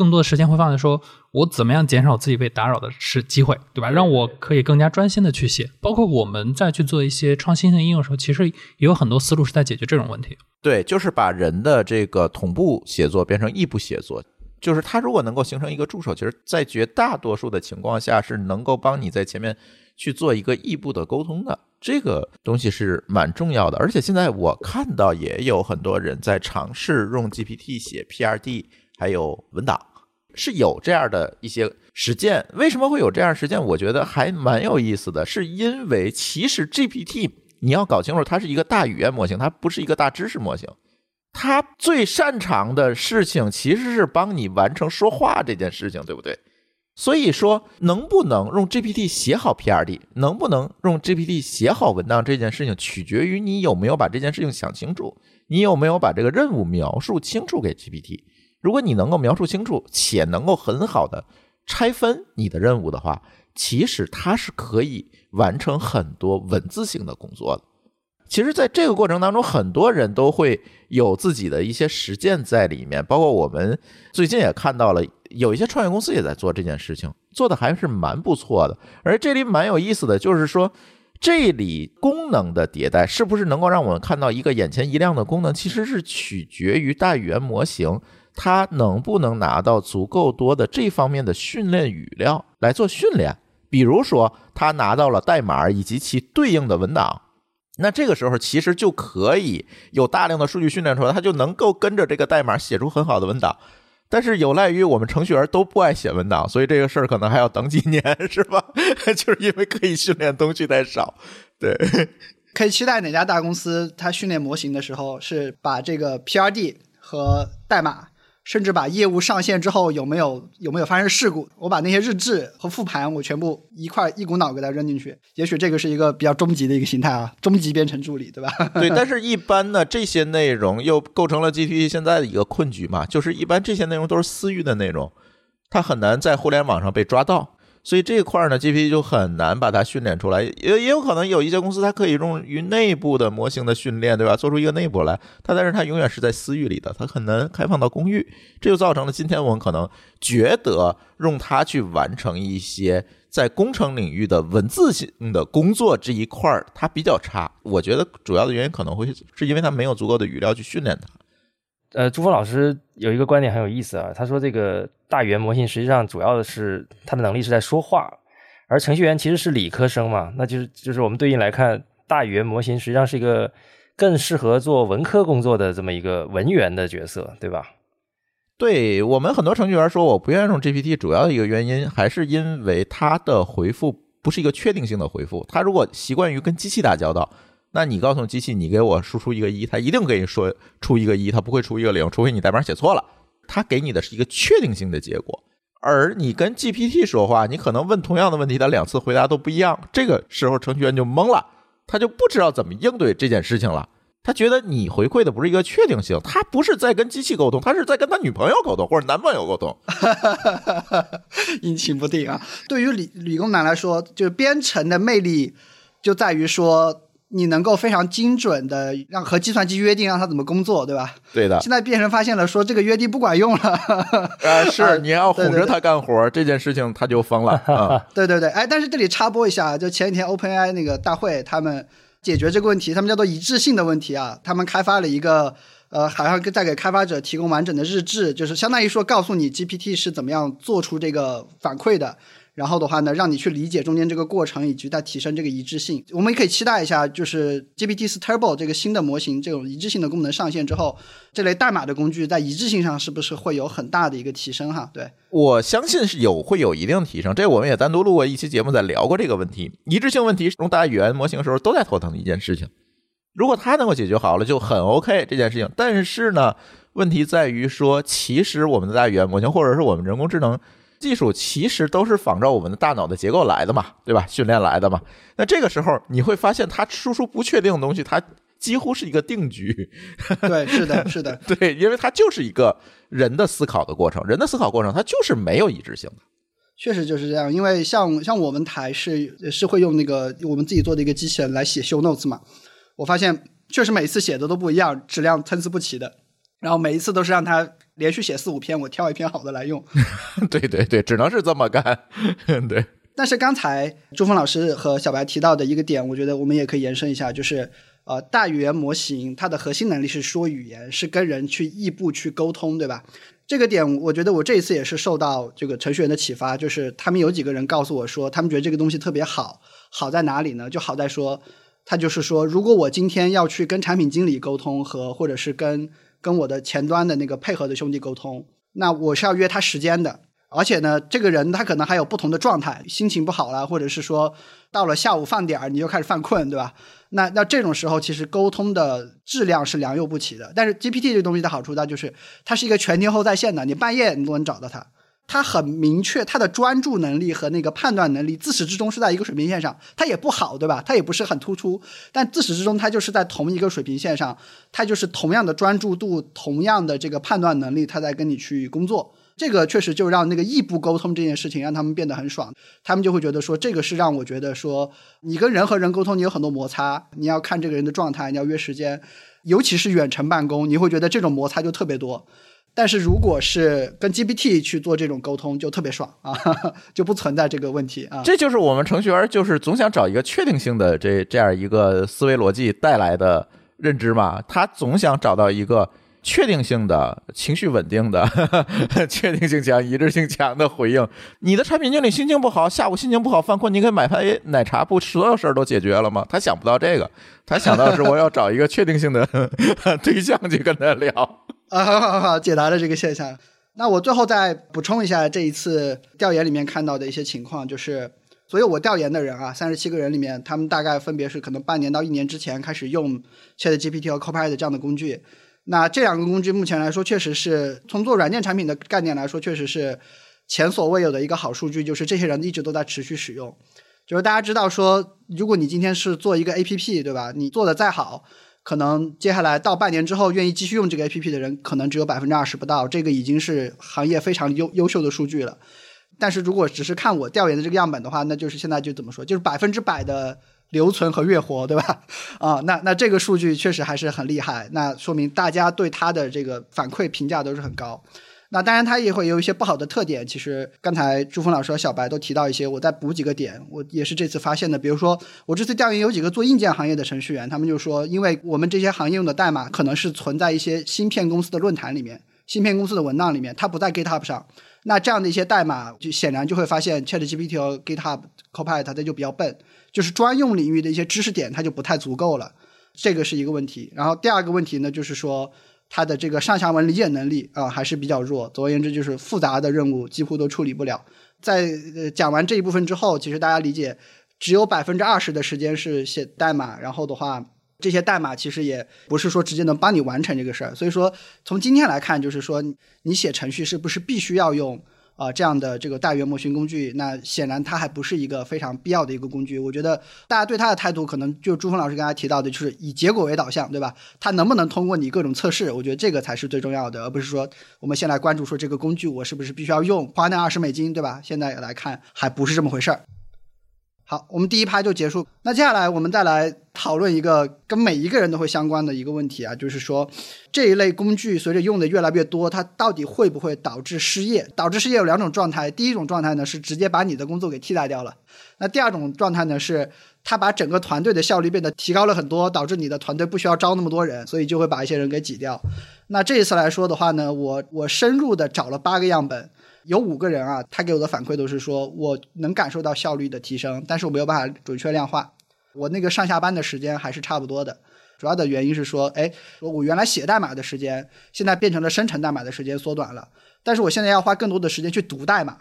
更多的时间会放在说我怎么样减少自己被打扰的是机会，对吧？让我可以更加专心的去写。包括我们在去做一些创新性应用的时候，其实也有很多思路是在解决这种问题。对，就是把人的这个同步写作变成异步写作。就是它如果能够形成一个助手，其实在绝大多数的情况下是能够帮你在前面去做一个异步的沟通的。这个东西是蛮重要的，而且现在我看到也有很多人在尝试用 GPT 写 PRD，还有文档，是有这样的一些实践。为什么会有这样实践？我觉得还蛮有意思的，是因为其实 GPT 你要搞清楚，它是一个大语言模型，它不是一个大知识模型。它最擅长的事情其实是帮你完成说话这件事情，对不对？所以说，能不能用 GPT 写好 PRD，能不能用 GPT 写好文档这件事情，取决于你有没有把这件事情想清楚，你有没有把这个任务描述清楚给 GPT。如果你能够描述清楚，且能够很好的拆分你的任务的话，其实它是可以完成很多文字性的工作的。其实，在这个过程当中，很多人都会有自己的一些实践在里面，包括我们最近也看到了，有一些创业公司也在做这件事情，做的还是蛮不错的。而这里蛮有意思的就是说，这里功能的迭代是不是能够让我们看到一个眼前一亮的功能，其实是取决于大语言模型他能不能拿到足够多的这方面的训练语料来做训练。比如说，他拿到了代码以及其对应的文档。那这个时候其实就可以有大量的数据训练出来，他就能够跟着这个代码写出很好的文档。但是有赖于我们程序员都不爱写文档，所以这个事儿可能还要等几年，是吧？就是因为可以训练东西太少。对，可以期待哪家大公司它训练模型的时候是把这个 PRD 和代码，甚至把业务上线之后有没有有没有发生事故，我把那些日志和复盘我全部一块一股脑给它扔进去。也许这个是一个比较终极的一个形态啊，终极编程助理，对吧？对，但是一般呢，这些内容又构成了 GPT 现在的一个困局嘛，就是一般这些内容都是私域的内容，它很难在互联网上被抓到。所以这一块呢，GPT 就很难把它训练出来，也也有可能有一些公司它可以用于内部的模型的训练，对吧？做出一个内部来，它但是它永远是在私域里的，它很难开放到公域，这就造成了今天我们可能觉得用它去完成一些在工程领域的文字性的工作这一块儿，它比较差。我觉得主要的原因可能会是因为它没有足够的语料去训练它。呃，朱峰老师有一个观点很有意思啊，他说这个大语言模型实际上主要的是它的能力是在说话，而程序员其实是理科生嘛，那就是就是我们对应来看，大语言模型实际上是一个更适合做文科工作的这么一个文员的角色，对吧？对我们很多程序员说，我不愿意用 GPT，主要的一个原因还是因为它的回复不是一个确定性的回复。他如果习惯于跟机器打交道，那你告诉机器，你给我输出一个一，它一定给你说出一个一，它不会出一个零，除非你代码写错了。它给你的是一个确定性的结果。而你跟 GPT 说话，你可能问同样的问题，它两次回答都不一样，这个时候程序员就懵了，他就不知道怎么应对这件事情了。他觉得你回馈的不是一个确定性，他不是在跟机器沟通，他是在跟他女朋友沟通或者男朋友沟通。阴晴不定啊。对于理理工男来说，就是编程的魅力就在于说，你能够非常精准的让和计算机约定让它怎么工作，对吧？对的，现在变成发现了说这个约定不管用了，啊，是你要哄着他干活，这件事情他就疯了 啊。对对对，哎，但是这里插播一下，就前几天 OpenAI 那个大会，他们解决这个问题，他们叫做一致性的问题啊，他们开发了一个。呃，好像在给开发者提供完整的日志，就是相当于说告诉你 GPT 是怎么样做出这个反馈的，然后的话呢，让你去理解中间这个过程，以及在提升这个一致性。我们也可以期待一下，就是 GPT 四 Turbo 这个新的模型，这种一致性的功能上线之后，这类代码的工具在一致性上是不是会有很大的一个提升？哈，对。我相信是有会有一定提升，这我们也单独录过一期节目，在聊过这个问题。一致性问题用大语言模型的时候都在头疼的一件事情。如果它能够解决好了，就很 OK 这件事情。但是呢，问题在于说，其实我们的大语言模型或者是我们人工智能，技术其实都是仿照我们的大脑的结构来的嘛，对吧？训练来的嘛。那这个时候你会发现，它输出不确定的东西，它几乎是一个定局。对，是的，是的，对，因为它就是一个人的思考的过程，人的思考过程它就是没有一致性的。确实就是这样。因为像像我们台是是会用那个我们自己做的一个机器人来写 show notes 嘛，我发现确实每次写的都不一样，质量参差不齐的。然后每一次都是让他连续写四五篇，我挑一篇好的来用。对对对，只能是这么干。对。但是刚才朱峰老师和小白提到的一个点，我觉得我们也可以延伸一下，就是呃，大语言模型它的核心能力是说语言，是跟人去异步去沟通，对吧？这个点，我觉得我这一次也是受到这个程序员的启发，就是他们有几个人告诉我说，他们觉得这个东西特别好，好在哪里呢？就好在说，他就是说，如果我今天要去跟产品经理沟通和或者是跟跟我的前端的那个配合的兄弟沟通，那我是要约他时间的，而且呢，这个人他可能还有不同的状态，心情不好了，或者是说到了下午饭点儿你就开始犯困，对吧？那那这种时候其实沟通的质量是良莠不齐的。但是 GPT 这东西的好处呢，就是它是一个全天候在线的，你半夜你都能找到它。他很明确，他的专注能力和那个判断能力自始至终是在一个水平线上。他也不好，对吧？他也不是很突出，但自始至终他就是在同一个水平线上。他就是同样的专注度，同样的这个判断能力，他在跟你去工作。这个确实就让那个异步沟通这件事情让他们变得很爽。他们就会觉得说，这个是让我觉得说，你跟人和人沟通，你有很多摩擦，你要看这个人的状态，你要约时间，尤其是远程办公，你会觉得这种摩擦就特别多。但是如果是跟 GPT 去做这种沟通，就特别爽 啊，就不存在这个问题啊。这就是我们程序员就是总想找一个确定性的这这样一个思维逻辑带来的认知嘛。他总想找到一个确定性的、情绪稳定的、确定性强、一致性强的回应。你的产品经理心情不好，下午心情不好犯困，你给买杯奶茶，不所有事儿都解决了吗？他想不到这个，他想到是我要找一个确定性的 对象去跟他聊。啊，好好好，解答了这个现象。那我最后再补充一下这一次调研里面看到的一些情况，就是所有我调研的人啊，三十七个人里面，他们大概分别是可能半年到一年之前开始用 ChatGPT 和 Copilot 这样的工具。那这两个工具目前来说，确实是从做软件产品的概念来说，确实是前所未有的一个好数据，就是这些人一直都在持续使用。就是大家知道说，如果你今天是做一个 APP，对吧？你做的再好。可能接下来到半年之后，愿意继续用这个 A P P 的人，可能只有百分之二十不到。这个已经是行业非常优优秀的数据了。但是如果只是看我调研的这个样本的话，那就是现在就怎么说，就是百分之百的留存和月活，对吧？啊，那那这个数据确实还是很厉害。那说明大家对它的这个反馈评价都是很高。那当然，它也会有一些不好的特点。其实刚才朱峰老师和小白都提到一些，我再补几个点。我也是这次发现的。比如说，我这次调研有几个做硬件行业的程序员，他们就说，因为我们这些行业用的代码可能是存在一些芯片公司的论坛里面、芯片公司的文档里面，它不在 GitHub 上。那这样的一些代码，就显然就会发现 ChatGPT 和 GitHub Copilot 它就比较笨，就是专用领域的一些知识点它就不太足够了。这个是一个问题。然后第二个问题呢，就是说。它的这个上下文理解能力啊还是比较弱，总而言之就是复杂的任务几乎都处理不了。在呃讲完这一部分之后，其实大家理解，只有百分之二十的时间是写代码，然后的话，这些代码其实也不是说直接能帮你完成这个事儿。所以说，从今天来看，就是说你写程序是不是必须要用？啊，这样的这个大语言模型工具，那显然它还不是一个非常必要的一个工具。我觉得大家对它的态度，可能就朱峰老师刚才提到的，就是以结果为导向，对吧？它能不能通过你各种测试？我觉得这个才是最重要的，而不是说我们先来关注说这个工具我是不是必须要用，花那二十美金，对吧？现在来看还不是这么回事儿。好，我们第一趴就结束。那接下来我们再来讨论一个跟每一个人都会相关的一个问题啊，就是说这一类工具随着用的越来越多，它到底会不会导致失业？导致失业有两种状态，第一种状态呢是直接把你的工作给替代掉了，那第二种状态呢是它把整个团队的效率变得提高了很多，导致你的团队不需要招那么多人，所以就会把一些人给挤掉。那这一次来说的话呢，我我深入的找了八个样本。有五个人啊，他给我的反馈都是说，我能感受到效率的提升，但是我没有办法准确量化。我那个上下班的时间还是差不多的，主要的原因是说，哎，我原来写代码的时间，现在变成了生成代码的时间缩短了，但是我现在要花更多的时间去读代码，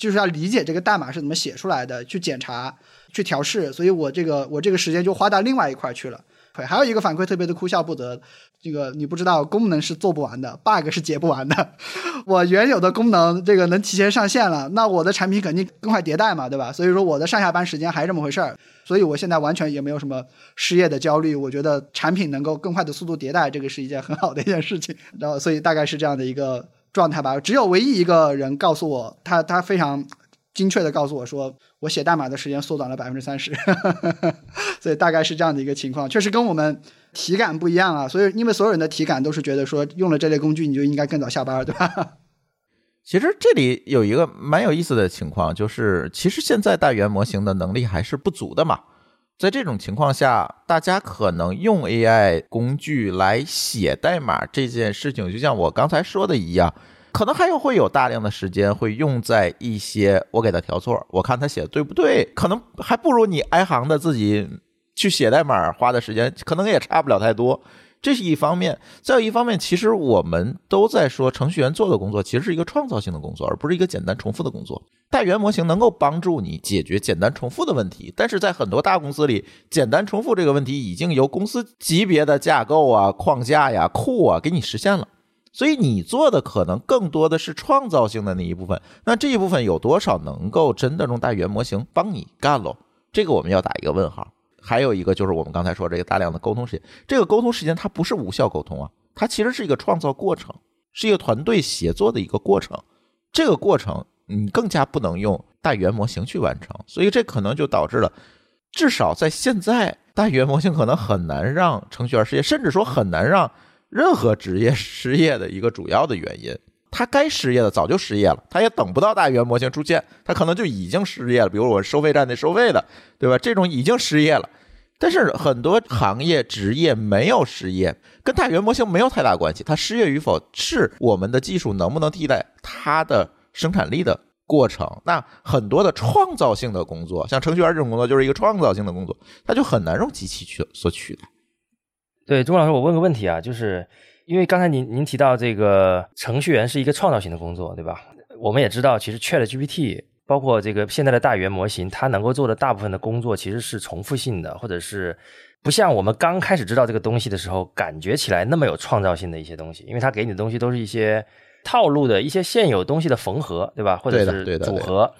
就是要理解这个代码是怎么写出来的，去检查、去调试，所以我这个我这个时间就花到另外一块去了。对，还有一个反馈特别的哭笑不得，这个你不知道，功能是做不完的，bug 是解不完的。我原有的功能这个能提前上线了，那我的产品肯定更快迭代嘛，对吧？所以说我的上下班时间还是这么回事儿，所以我现在完全也没有什么失业的焦虑。我觉得产品能够更快的速度迭代，这个是一件很好的一件事情。然后，所以大概是这样的一个状态吧。只有唯一一个人告诉我，他他非常精确的告诉我说，我写代码的时间缩短了百分之三十。所以大概是这样的一个情况，确实跟我们体感不一样啊。所以因为所有人的体感都是觉得说，用了这类工具你就应该更早下班，对吧？其实这里有一个蛮有意思的情况，就是其实现在大语言模型的能力还是不足的嘛。在这种情况下，大家可能用 AI 工具来写代码这件事情，就像我刚才说的一样，可能还有会有大量的时间会用在一些我给他调错，我看他写的对不对，可能还不如你挨行的自己去写代码花的时间，可能也差不了太多。这是一方面，再有一方面，其实我们都在说，程序员做的工作其实是一个创造性的工作，而不是一个简单重复的工作。大语言模型能够帮助你解决简单重复的问题，但是在很多大公司里，简单重复这个问题已经由公司级别的架构啊、框架呀、库啊给你实现了，所以你做的可能更多的是创造性的那一部分。那这一部分有多少能够真的用大语言模型帮你干喽？这个我们要打一个问号。还有一个就是我们刚才说这个大量的沟通时间，这个沟通时间它不是无效沟通啊，它其实是一个创造过程，是一个团队协作的一个过程。这个过程你更加不能用大语言模型去完成，所以这可能就导致了，至少在现在，大语言模型可能很难让程序员失业，甚至说很难让任何职业失业的一个主要的原因。他该失业的早就失业了，他也等不到大语言模型出现，他可能就已经失业了。比如我收费站那收费的，对吧？这种已经失业了，但是很多行业职业没有失业，跟大语言模型没有太大关系。它失业与否是我们的技术能不能替代它的生产力的过程。那很多的创造性的工作，像程序员这种工作，就是一个创造性的工作，它就很难用机器去所取代。对，钟老师，我问个问题啊，就是。因为刚才您您提到这个程序员是一个创造性的工作，对吧？我们也知道，其实 Chat GPT 包括这个现在的大语言模型，它能够做的大部分的工作其实是重复性的，或者是不像我们刚开始知道这个东西的时候，感觉起来那么有创造性的一些东西。因为它给你的东西都是一些套路的一些现有东西的缝合，对吧？或者是组合。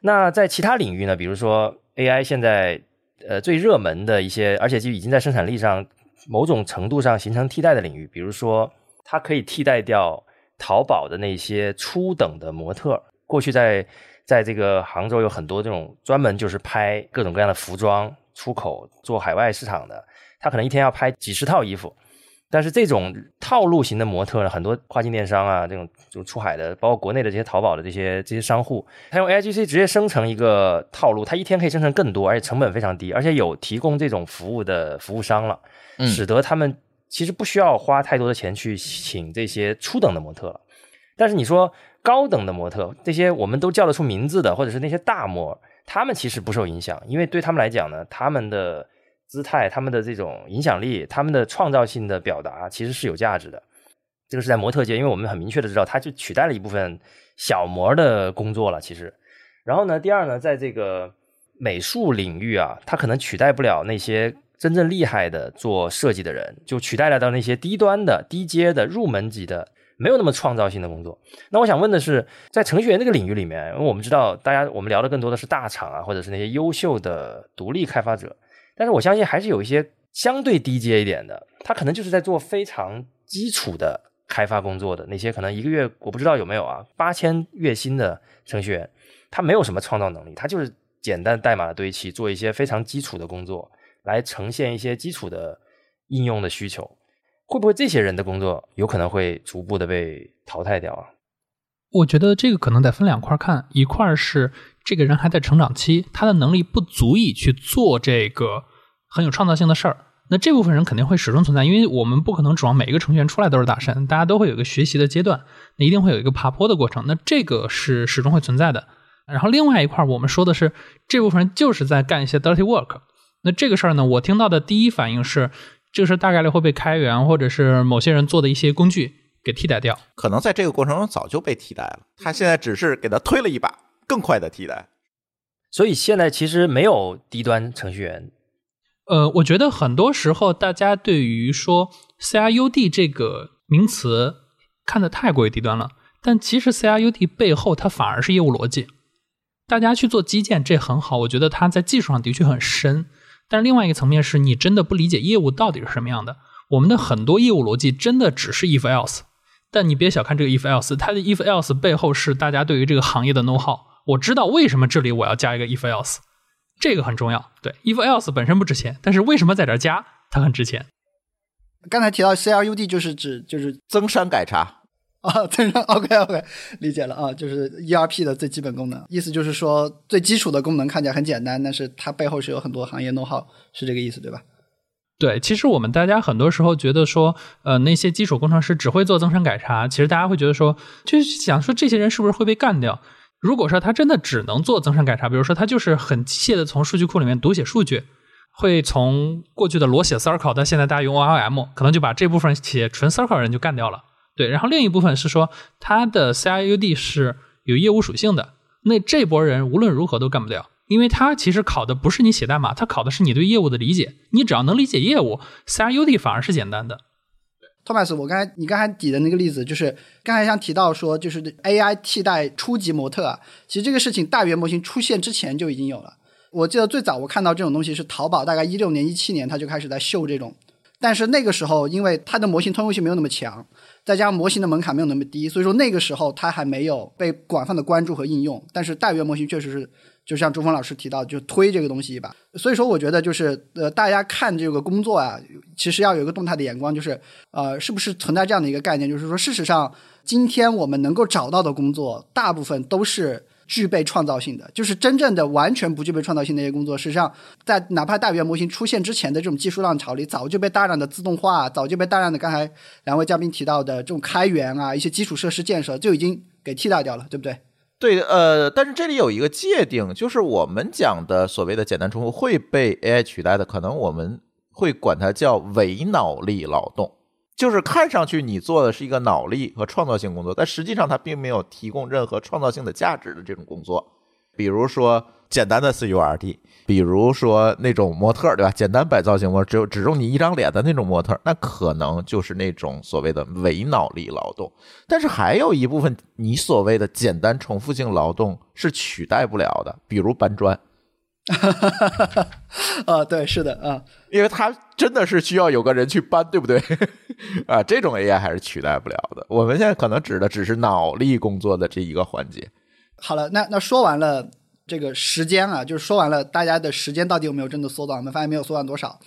那在其他领域呢？比如说 AI 现在呃最热门的一些，而且就已经在生产力上。某种程度上形成替代的领域，比如说，它可以替代掉淘宝的那些初等的模特。过去在在这个杭州有很多这种专门就是拍各种各样的服装出口做海外市场的，他可能一天要拍几十套衣服。但是这种套路型的模特呢，很多跨境电商啊，这种就出海的，包括国内的这些淘宝的这些这些商户，他用 AIGC 直接生成一个套路，他一天可以生成更多，而且成本非常低，而且有提供这种服务的服务商了。使得他们其实不需要花太多的钱去请这些初等的模特了，但是你说高等的模特，这些我们都叫得出名字的，或者是那些大模，他们其实不受影响，因为对他们来讲呢，他们的姿态、他们的这种影响力、他们的创造性的表达其实是有价值的。这个是在模特界，因为我们很明确的知道，它就取代了一部分小模的工作了。其实，然后呢，第二呢，在这个美术领域啊，它可能取代不了那些。真正厉害的做设计的人，就取代了到那些低端的、低阶的、入门级的、没有那么创造性的工作。那我想问的是，在程序员这个领域里面，我们知道，大家我们聊的更多的是大厂啊，或者是那些优秀的独立开发者，但是我相信还是有一些相对低阶一点的，他可能就是在做非常基础的开发工作的那些，可能一个月我不知道有没有啊，八千月薪的程序员，他没有什么创造能力，他就是简单代码的堆砌，做一些非常基础的工作。来呈现一些基础的应用的需求，会不会这些人的工作有可能会逐步的被淘汰掉啊？我觉得这个可能得分两块看，一块是这个人还在成长期，他的能力不足以去做这个很有创造性的事儿，那这部分人肯定会始终存在，因为我们不可能指望每一个程序员出来都是大神，大家都会有一个学习的阶段，那一定会有一个爬坡的过程，那这个是始终会存在的。然后另外一块，我们说的是这部分人就是在干一些 dirty work。那这个事儿呢，我听到的第一反应是，这个事大概率会被开源或者是某些人做的一些工具给替代掉。可能在这个过程中早就被替代了，他现在只是给他推了一把，更快的替代。所以现在其实没有低端程序员。呃，我觉得很多时候大家对于说 CRUD 这个名词看得太过于低端了，但其实 CRUD 背后它反而是业务逻辑。大家去做基建这很好，我觉得它在技术上的确很深，但是另外一个层面是你真的不理解业务到底是什么样的。我们的很多业务逻辑真的只是 if else，但你别小看这个 if else，它的 if else 背后是大家对于这个行业的 know how。我知道为什么这里我要加一个 if else，这个很重要。对，if else 本身不值钱，但是为什么在这儿加它很值钱？刚才提到 CRUD 就是指就是增删改查。啊，增删 OK OK，理解了啊，就是 ERP 的最基本功能，意思就是说最基础的功能看起来很简单，但是它背后是有很多行业 know how，是这个意思对吧？对，其实我们大家很多时候觉得说，呃，那些基础工程师只会做增删改查，其实大家会觉得说，就是想说这些人是不是会被干掉？如果说他真的只能做增删改查，比如说他就是很机械的从数据库里面读写数据，会从过去的裸写 Circle 到现在大家用 ORM，可能就把这部分写纯 Circle 人就干掉了。对，然后另一部分是说它的 CRUD 是有业务属性的，那这波人无论如何都干不掉，因为他其实考的不是你写代码，他考的是你对业务的理解。你只要能理解业务，CRUD 反而是简单的。托马斯，我刚才你刚才举的那个例子，就是刚才像提到说，就是 AI 替代初级模特啊，其实这个事情大语言模型出现之前就已经有了。我记得最早我看到这种东西是淘宝，大概一六年、一七年，它就开始在秀这种。但是那个时候，因为它的模型通用性没有那么强，再加上模型的门槛没有那么低，所以说那个时候它还没有被广泛的关注和应用。但是大语言模型确实是，就像朱峰老师提到，就推这个东西一把。所以说，我觉得就是呃，大家看这个工作啊，其实要有一个动态的眼光，就是呃，是不是存在这样的一个概念，就是说，事实上，今天我们能够找到的工作，大部分都是。具备创造性的，就是真正的完全不具备创造性的一些工作，实际上在哪怕大语言模型出现之前的这种技术浪潮里，早就被大量的自动化，早就被大量的刚才两位嘉宾提到的这种开源啊，一些基础设施建设就已经给替代掉了，对不对？对，呃，但是这里有一个界定，就是我们讲的所谓的简单重复会被 AI 取代的，可能我们会管它叫伪脑力劳动。就是看上去你做的是一个脑力和创造性工作，但实际上它并没有提供任何创造性的价值的这种工作，比如说简单的 CURD，比如说那种模特，对吧？简单摆造型模，只有只用你一张脸的那种模特，那可能就是那种所谓的伪脑力劳动。但是还有一部分你所谓的简单重复性劳动是取代不了的，比如搬砖。哈哈哈哈哈！啊，对，是的，啊，因为它真的是需要有个人去搬，对不对？啊，这种 AI 还是取代不了的。我们现在可能指的只是脑力工作的这一个环节。好了，那那说完了这个时间啊，就是说完了大家的时间到底有没有真的缩短？我们发现没有缩短多少。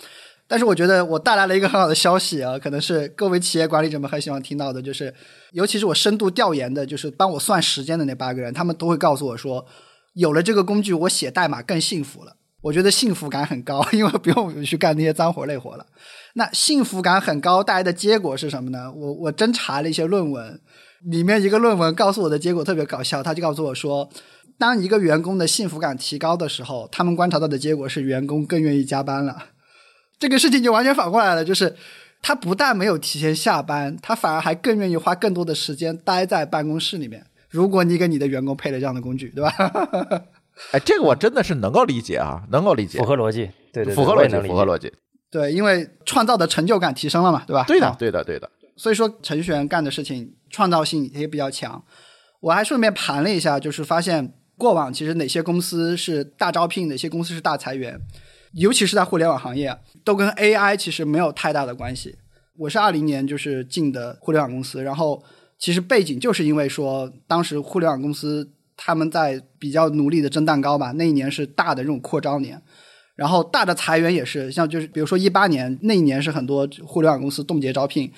但是我觉得我带来了一个很好的消息啊，可能是各位企业管理者们很喜欢听到的，就是尤其是我深度调研的，就是帮我算时间的那八个人，他们都会告诉我说。有了这个工具，我写代码更幸福了。我觉得幸福感很高，因为不用去干那些脏活累活了。那幸福感很高带来的结果是什么呢？我我真查了一些论文，里面一个论文告诉我的结果特别搞笑。他就告诉我说，当一个员工的幸福感提高的时候，他们观察到的结果是员工更愿意加班了。这个事情就完全反过来了，就是他不但没有提前下班，他反而还更愿意花更多的时间待在办公室里面。如果你给你的员工配了这样的工具，对吧？哎，这个我真的是能够理解啊，能够理解，符合逻辑，对对，符合逻辑，符合逻辑。对，因为创造的成就感提升了嘛，对吧？对的，对的，对的。所以说，程序员干的事情创造性也比较强。我还顺便盘了一下，就是发现过往其实哪些公司是大招聘，哪些公司是大裁员，尤其是在互联网行业，都跟 AI 其实没有太大的关系。我是二零年就是进的互联网公司，然后。其实背景就是因为说，当时互联网公司他们在比较努力的争蛋糕吧，那一年是大的这种扩招年，然后大的裁员也是，像就是比如说一八年那一年是很多互联网公司冻结招聘，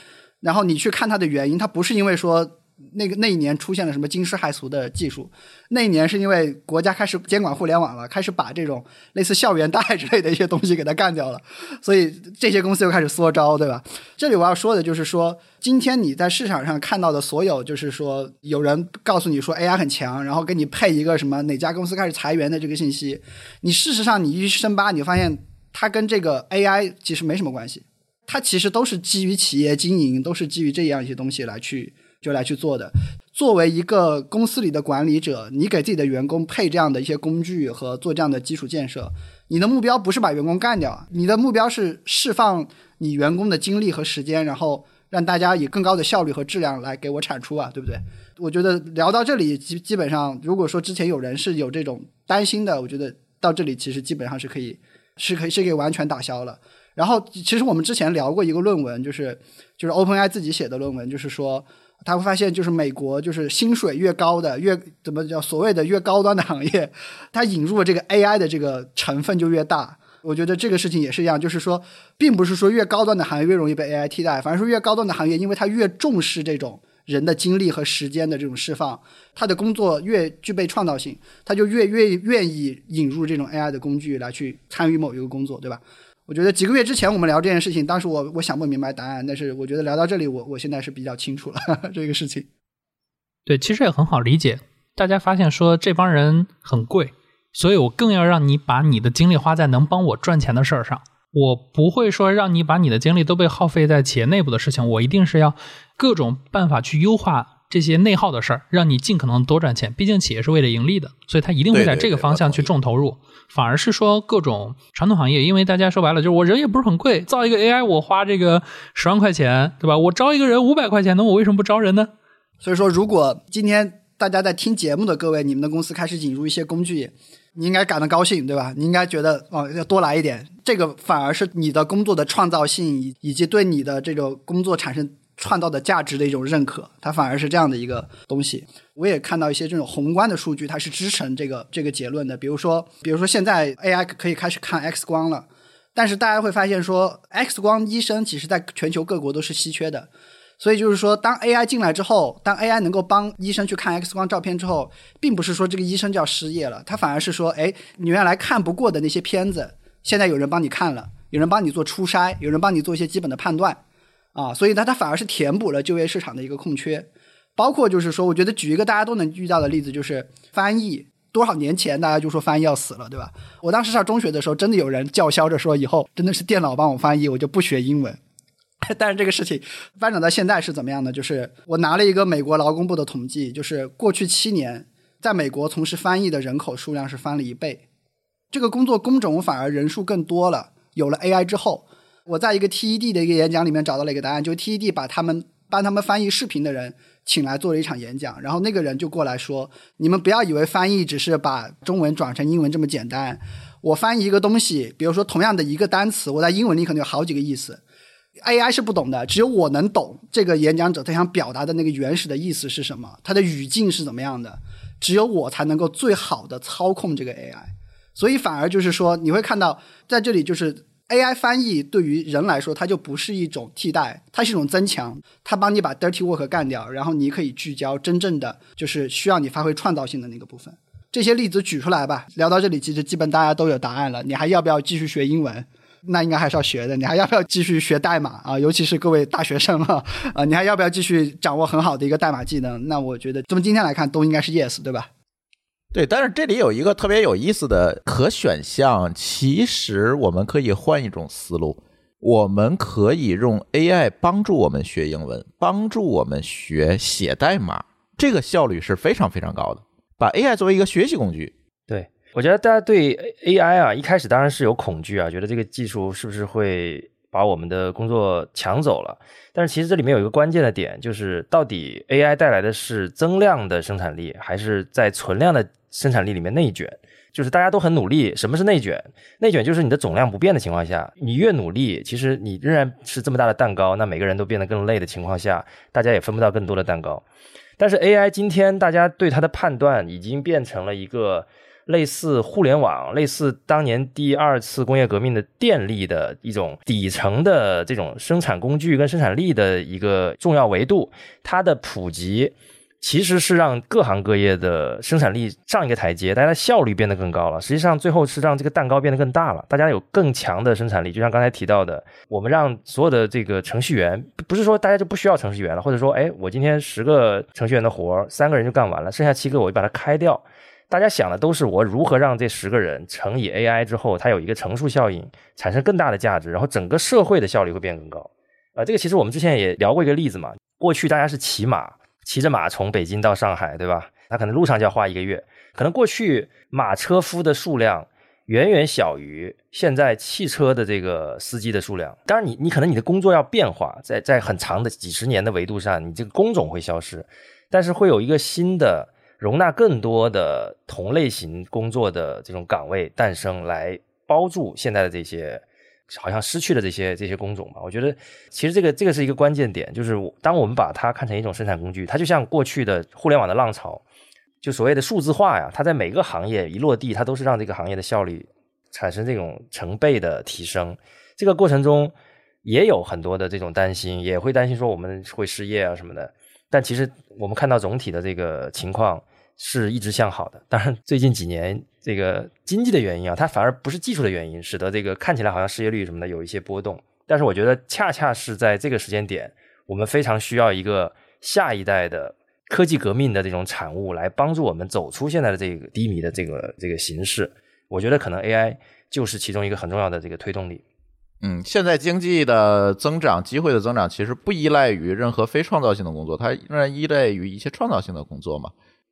然后你去看它的原因，它不是因为说。那个那一年出现了什么惊世骇俗的技术？那一年是因为国家开始监管互联网了，开始把这种类似校园贷之类的一些东西给它干掉了，所以这些公司又开始缩招，对吧？这里我要说的就是说，今天你在市场上看到的所有，就是说有人告诉你说 AI 很强，然后给你配一个什么哪家公司开始裁员的这个信息，你事实上你一深扒，你发现它跟这个 AI 其实没什么关系，它其实都是基于企业经营，都是基于这样一些东西来去。就来去做的。作为一个公司里的管理者，你给自己的员工配这样的一些工具和做这样的基础建设，你的目标不是把员工干掉，你的目标是释放你员工的精力和时间，然后让大家以更高的效率和质量来给我产出啊，对不对？我觉得聊到这里，基基本上，如果说之前有人是有这种担心的，我觉得到这里其实基本上是可以，是可以是可以完全打消了。然后，其实我们之前聊过一个论文，就是就是 OpenAI 自己写的论文，就是说他会发现，就是美国就是薪水越高的越怎么叫所谓的越高端的行业，它引入了这个 AI 的这个成分就越大。我觉得这个事情也是一样，就是说，并不是说越高端的行业越容易被 AI 替代，反而是越高端的行业，因为它越重视这种人的精力和时间的这种释放，他的工作越具备创造性，他就越越愿意引入这种 AI 的工具来去参与某一个工作，对吧？我觉得几个月之前我们聊这件事情，当时我我想不明白答案，但是我觉得聊到这里，我我现在是比较清楚了这个事情。对，其实也很好理解。大家发现说这帮人很贵，所以我更要让你把你的精力花在能帮我赚钱的事儿上。我不会说让你把你的精力都被耗费在企业内部的事情，我一定是要各种办法去优化这些内耗的事儿，让你尽可能多赚钱。毕竟企业是为了盈利的，所以它一定会在这个方向去重投入。反而是说各种传统行业，因为大家说白了就是我人也不是很贵，造一个 AI 我花这个十万块钱，对吧？我招一个人五百块钱，那我为什么不招人呢？所以说，如果今天大家在听节目的各位，你们的公司开始引入一些工具，你应该感到高兴，对吧？你应该觉得哦，要多来一点，这个反而是你的工作的创造性以以及对你的这个工作产生创造的价值的一种认可，它反而是这样的一个东西。我也看到一些这种宏观的数据，它是支撑这个这个结论的。比如说，比如说现在 AI 可以开始看 X 光了，但是大家会发现说，X 光医生其实在全球各国都是稀缺的。所以就是说，当 AI 进来之后，当 AI 能够帮医生去看 X 光照片之后，并不是说这个医生就要失业了，他反而是说，哎，你原来看不过的那些片子，现在有人帮你看了，有人帮你做初筛，有人帮你做一些基本的判断，啊，所以呢，它反而是填补了就业市场的一个空缺。包括就是说，我觉得举一个大家都能遇到的例子，就是翻译。多少年前大家就说翻译要死了，对吧？我当时上中学的时候，真的有人叫嚣着说，以后真的是电脑帮我翻译，我就不学英文。但是这个事情发展到现在是怎么样的？就是我拿了一个美国劳工部的统计，就是过去七年，在美国从事翻译的人口数量是翻了一倍，这个工作工种反而人数更多了。有了 AI 之后，我在一个 TED 的一个演讲里面找到了一个答案，就是 TED 把他们帮他们翻译视频的人请来做了一场演讲，然后那个人就过来说：“你们不要以为翻译只是把中文转成英文这么简单，我翻译一个东西，比如说同样的一个单词，我在英文里可能有好几个意思。” AI 是不懂的，只有我能懂这个演讲者他想表达的那个原始的意思是什么，他的语境是怎么样的，只有我才能够最好的操控这个 AI。所以反而就是说，你会看到在这里就是 AI 翻译对于人来说，它就不是一种替代，它是一种增强，它帮你把 dirty work 干掉，然后你可以聚焦真正的就是需要你发挥创造性的那个部分。这些例子举出来吧，聊到这里其实基本大家都有答案了，你还要不要继续学英文？那应该还是要学的，你还要不要继续学代码啊？尤其是各位大学生啊，啊，你还要不要继续掌握很好的一个代码技能？那我觉得从今天来看，都应该是 yes，对吧？对，但是这里有一个特别有意思的可选项，其实我们可以换一种思路，我们可以用 AI 帮助我们学英文，帮助我们学写代码，这个效率是非常非常高的，把 AI 作为一个学习工具。对。我觉得大家对 AI 啊，一开始当然是有恐惧啊，觉得这个技术是不是会把我们的工作抢走了？但是其实这里面有一个关键的点，就是到底 AI 带来的是增量的生产力，还是在存量的生产力里面内卷？就是大家都很努力，什么是内卷？内卷就是你的总量不变的情况下，你越努力，其实你仍然是这么大的蛋糕，那每个人都变得更累的情况下，大家也分不到更多的蛋糕。但是 AI 今天大家对它的判断已经变成了一个。类似互联网，类似当年第二次工业革命的电力的一种底层的这种生产工具跟生产力的一个重要维度，它的普及其实是让各行各业的生产力上一个台阶，大家的效率变得更高了。实际上，最后是让这个蛋糕变得更大了，大家有更强的生产力。就像刚才提到的，我们让所有的这个程序员，不是说大家就不需要程序员了，或者说，哎，我今天十个程序员的活，三个人就干完了，剩下七个我就把它开掉。大家想的都是我如何让这十个人乘以 AI 之后，它有一个乘数效应，产生更大的价值，然后整个社会的效率会变更高。啊，这个其实我们之前也聊过一个例子嘛。过去大家是骑马，骑着马从北京到上海，对吧？那可能路上就要花一个月。可能过去马车夫的数量远远小于现在汽车的这个司机的数量。当然你，你可能你的工作要变化，在在很长的几十年的维度上，你这个工种会消失，但是会有一个新的容纳更多的同类型工作的这种岗位诞生，来包住现在的这些好像失去了这些这些工种吧。我觉得其实这个这个是一个关键点，就是当我们把它看成一种生产工具，它就像过去的互联网的浪潮。就所谓的数字化呀，它在每个行业一落地，它都是让这个行业的效率产生这种成倍的提升。这个过程中也有很多的这种担心，也会担心说我们会失业啊什么的。但其实我们看到总体的这个情况是一直向好的。当然，最近几年这个经济的原因啊，它反而不是技术的原因，使得这个看起来好像失业率什么的有一些波动。但是我觉得恰恰是在这个时间点，我们非常需要一个下一代的。科技革命的这种产物来帮助我们走出现在的这个低迷的这个这个形势，我觉得可能 AI 就是其中一个很重要的这个推动力。嗯，现在经济的增长、机会的增长，其实不依赖于任何非创造性的工作，它仍然依赖于一些创造性的工作嘛。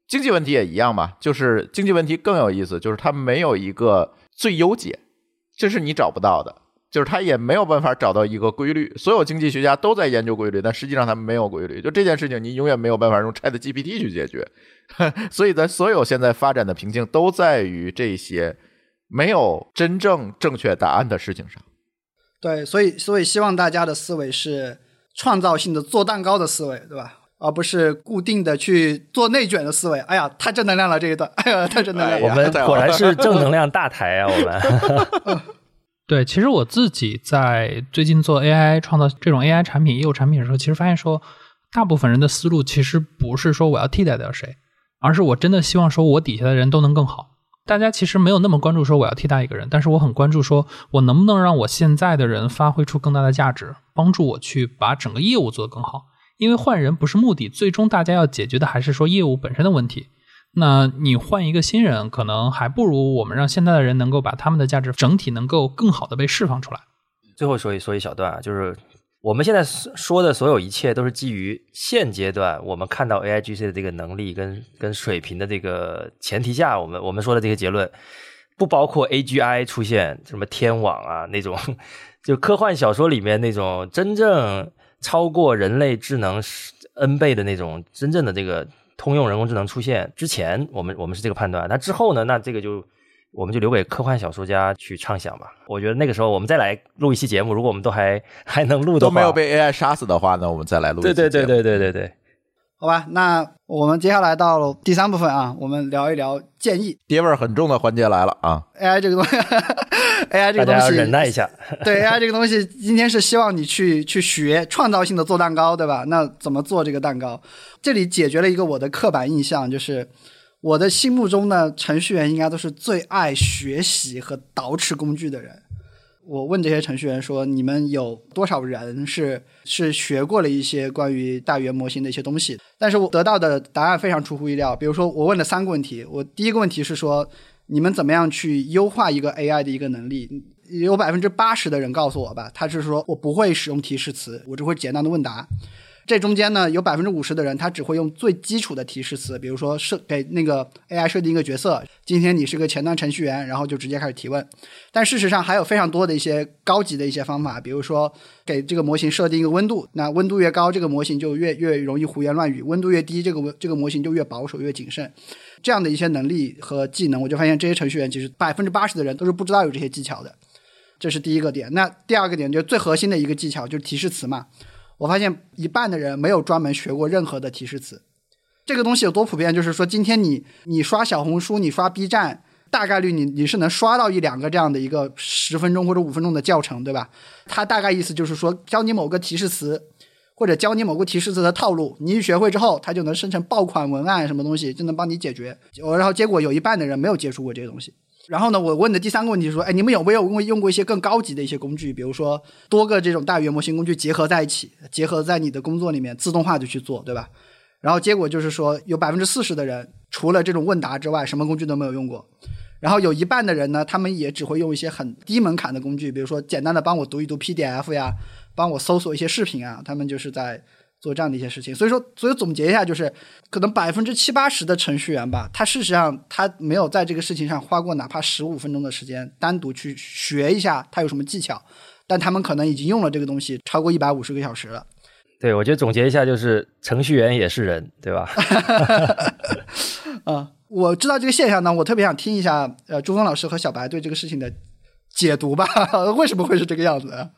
经济问题也一样嘛，就是经济问题更有意思，就是它没有一个最优解，这是你找不到的。就是它也没有办法找到一个规律，所有经济学家都在研究规律，但实际上他们没有规律。就这件事情，你永远没有办法用 Chat GPT 去解决。所以，咱所有现在发展的瓶颈都在于这些没有真正正确答案的事情上。对，所以，所以希望大家的思维是创造性的做蛋糕的思维，对吧？而不是固定的去做内卷的思维。哎呀，太正能量了这一段！哎呀，太正能量了！我们果然是正能量大台啊，我们。对，其实我自己在最近做 AI 创造这种 AI 产品、业务产品的时候，其实发现说，大部分人的思路其实不是说我要替代掉谁，而是我真的希望说我底下的人都能更好。大家其实没有那么关注说我要替代一个人，但是我很关注说我能不能让我现在的人发挥出更大的价值，帮助我去把整个业务做得更好。因为换人不是目的，最终大家要解决的还是说业务本身的问题。那你换一个新人，可能还不如我们让现在的人能够把他们的价值整体能够更好的被释放出来。最后说一说一小段啊，就是我们现在说的所有一切都是基于现阶段我们看到 A I G C 的这个能力跟跟水平的这个前提下，我们我们说的这个结论，不包括 A G I 出现什么天网啊那种，就科幻小说里面那种真正超过人类智能 N 倍的那种真正的这个。通用人工智能出现之前，我们我们是这个判断。那之后呢？那这个就我们就留给科幻小说家去畅想吧。我觉得那个时候我们再来录一期节目，如果我们都还还能录的都没有被 AI 杀死的话，那我们再来录。对对对对对对对。好吧，那我们接下来到第三部分啊，我们聊一聊建议。爹味儿很重的环节来了啊！AI 这个东西 AI 这个东西，忍耐一下。对 AI 这个东西，今天是希望你去去学创造性的做蛋糕，对吧？那怎么做这个蛋糕？这里解决了一个我的刻板印象，就是我的心目中呢，程序员应该都是最爱学习和捯饬工具的人。我问这些程序员说：“你们有多少人是是学过了一些关于大语言模型的一些东西？”但是我得到的答案非常出乎意料。比如说，我问了三个问题。我第一个问题是说：“你们怎么样去优化一个 AI 的一个能力？”有百分之八十的人告诉我吧，他是说我不会使用提示词，我只会简单的问答。这中间呢，有百分之五十的人，他只会用最基础的提示词，比如说设给那个 AI 设定一个角色，今天你是个前端程序员，然后就直接开始提问。但事实上还有非常多的一些高级的一些方法，比如说给这个模型设定一个温度，那温度越高，这个模型就越越容易胡言乱语；温度越低，这个这个模型就越保守越谨慎。这样的一些能力和技能，我就发现这些程序员其实百分之八十的人都是不知道有这些技巧的。这是第一个点。那第二个点就最核心的一个技巧就是提示词嘛。我发现一半的人没有专门学过任何的提示词，这个东西有多普遍？就是说，今天你你刷小红书，你刷 B 站，大概率你你是能刷到一两个这样的一个十分钟或者五分钟的教程，对吧？它大概意思就是说，教你某个提示词，或者教你某个提示词的套路，你一学会之后，它就能生成爆款文案，什么东西就能帮你解决。然后结果有一半的人没有接触过这个东西。然后呢，我问的第三个问题是说，哎，你们有没有用用过一些更高级的一些工具，比如说多个这种大语言模型工具结合在一起，结合在你的工作里面自动化的去做，对吧？然后结果就是说，有百分之四十的人除了这种问答之外，什么工具都没有用过。然后有一半的人呢，他们也只会用一些很低门槛的工具，比如说简单的帮我读一读 PDF 呀，帮我搜索一些视频啊，他们就是在做这样的一些事情。所以说，所以总结一下，就是可能百分之七八十的程序员吧，他事实上他没有在这个事情上花过哪怕十五分钟的时间，单独去学一下他有什么技巧，但他们可能已经用了这个东西超过一百五十个小时了。对，我觉得总结一下就是程序员也是人，对吧？啊，我知道这个现象呢，我特别想听一下，呃，朱峰老师和小白对这个事情的解读吧，为什么会是这个样子？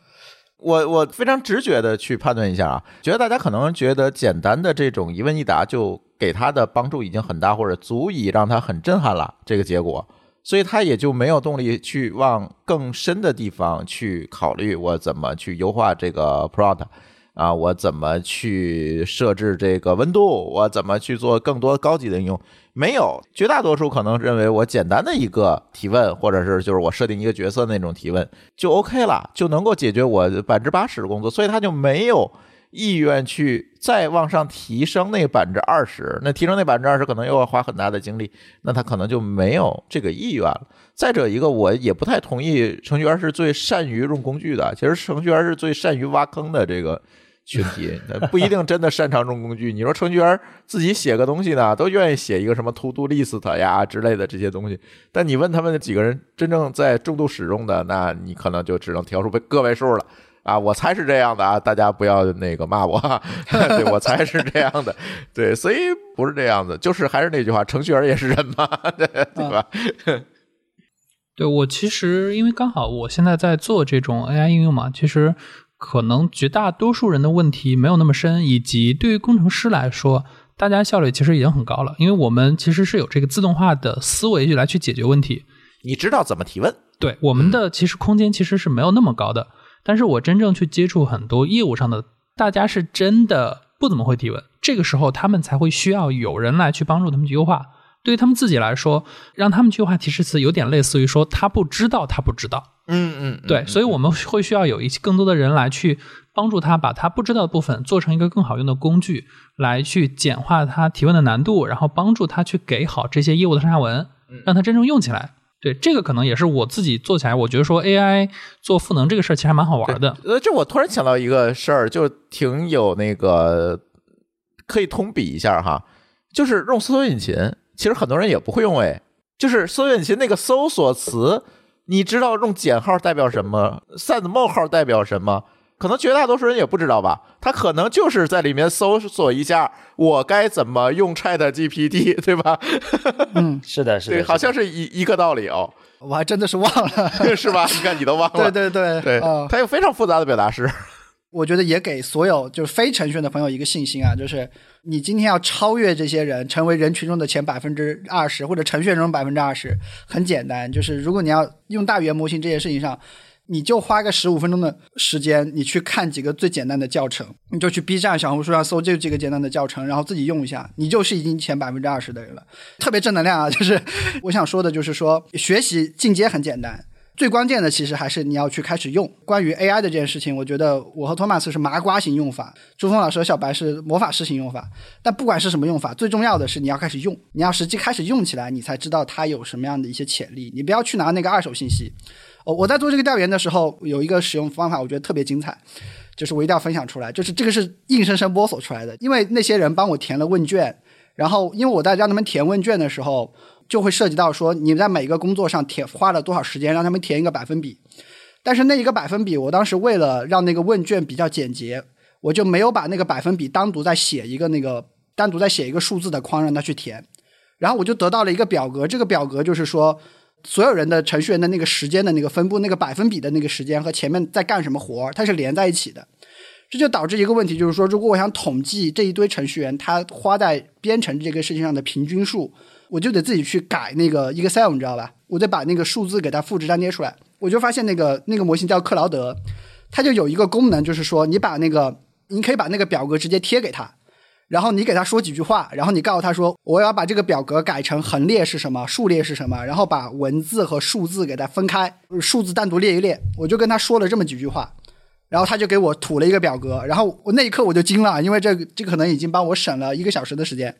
我我非常直觉的去判断一下啊，觉得大家可能觉得简单的这种一问一答就给他的帮助已经很大，或者足以让他很震撼了这个结果，所以他也就没有动力去往更深的地方去考虑我怎么去优化这个 product。啊，我怎么去设置这个温度？我怎么去做更多高级的应用？没有，绝大多数可能认为我简单的一个提问，或者是就是我设定一个角色那种提问就 OK 了，就能够解决我百分之八十的工作，所以他就没有意愿去再往上提升那百分之二十。那提升那百分之二十可能又要花很大的精力，那他可能就没有这个意愿了。再者一个，我也不太同意程序员是最善于用工具的，其实程序员是最善于挖坑的这个。群体不一定真的擅长用工具。你说程序员自己写个东西呢，都愿意写一个什么 To Do List 呀之类的这些东西。但你问他们几个人真正在重度使用的，那你可能就只能挑出个位数了啊！我猜是这样的啊，大家不要那个骂我，对我猜是这样的。对，所以不是这样子，就是还是那句话，程序员也是人嘛，对吧？对我其实因为刚好我现在在做这种 AI 应用嘛，其实。可能绝大多数人的问题没有那么深，以及对于工程师来说，大家效率其实已经很高了，因为我们其实是有这个自动化的思维来去解决问题。你知道怎么提问？对，我们的其实空间其实是没有那么高的。但是我真正去接触很多业务上的，大家是真的不怎么会提问，这个时候他们才会需要有人来去帮助他们去优化。对于他们自己来说，让他们去优化提示词，有点类似于说他不知道，他不知道。嗯嗯，对，所以我们会需要有一些更多的人来去帮助他，把他不知道的部分做成一个更好用的工具，来去简化他提问的难度，然后帮助他去给好这些业务的上下文，让他真正用起来。对，这个可能也是我自己做起来，我觉得说 AI 做赋能这个事儿其实还蛮好玩的。呃，这我突然想到一个事儿，就挺有那个可以通比一下哈，就是用搜索引擎。其实很多人也不会用哎，就是搜索引擎那个搜索词，你知道用减号代表什么，set 冒号代表什么？可能绝大多数人也不知道吧？他可能就是在里面搜索一下，我该怎么用 Chat GPT，对吧？嗯，是的，是的，对，好像是一一个道理哦。我还真的是忘了，是吧？你看你都忘了，对对对对，它有非常复杂的表达式。我觉得也给所有就是非程序员的朋友一个信心啊，就是你今天要超越这些人，成为人群中的前百分之二十，或者程序员中百分之二十，很简单，就是如果你要用大语言模型这件事情上，你就花个十五分钟的时间，你去看几个最简单的教程，你就去 B 站、小红书上搜这几个简单的教程，然后自己用一下，你就是已经前百分之二十的人了，特别正能量啊！就是我想说的，就是说学习进阶很简单。最关键的其实还是你要去开始用。关于 AI 的这件事情，我觉得我和托马斯是麻瓜型用法，朱峰老师和小白是魔法师型用法。但不管是什么用法，最重要的是你要开始用，你要实际开始用起来，你才知道它有什么样的一些潜力。你不要去拿那个二手信息。我在做这个调研的时候，有一个使用方法，我觉得特别精彩，就是我一定要分享出来。就是这个是硬生生摸索出来的，因为那些人帮我填了问卷，然后因为我在让他们填问卷的时候。就会涉及到说你在每个工作上填花了多少时间，让他们填一个百分比。但是那一个百分比，我当时为了让那个问卷比较简洁，我就没有把那个百分比单独再写一个那个单独再写一个数字的框让他去填。然后我就得到了一个表格，这个表格就是说所有人的程序员的那个时间的那个分布，那个百分比的那个时间和前面在干什么活儿，它是连在一起的。这就导致一个问题，就是说如果我想统计这一堆程序员他花在编程这个事情上的平均数。我就得自己去改那个 Excel，你知道吧？我得把那个数字给它复制粘贴出来。我就发现那个那个模型叫克劳德，它就有一个功能，就是说你把那个你可以把那个表格直接贴给他，然后你给他说几句话，然后你告诉他说我要把这个表格改成横列是什么，竖列是什么，然后把文字和数字给它分开，数字单独列一列。我就跟他说了这么几句话，然后他就给我吐了一个表格，然后我那一刻我就惊了，因为这这可能已经帮我省了一个小时的时间。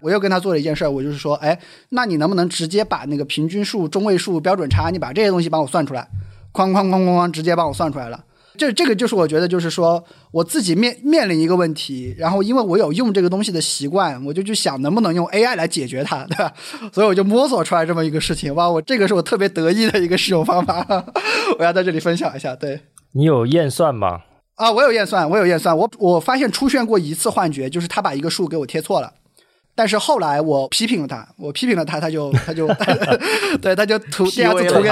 我又跟他做了一件事，我就是说，哎，那你能不能直接把那个平均数、中位数、标准差，你把这些东西帮我算出来，哐哐哐哐哐，直接帮我算出来了。这这个就是我觉得就是说我自己面面临一个问题，然后因为我有用这个东西的习惯，我就去想能不能用 AI 来解决它，对吧？所以我就摸索出来这么一个事情，哇，我这个是我特别得意的一个使用方法，我要在这里分享一下。对，你有验算吗？啊，我有验算，我有验算，我我发现出现过一次幻觉，就是他把一个数给我贴错了。但是后来我批评了他，我批评了他，他就 他就 对他就涂第二次涂给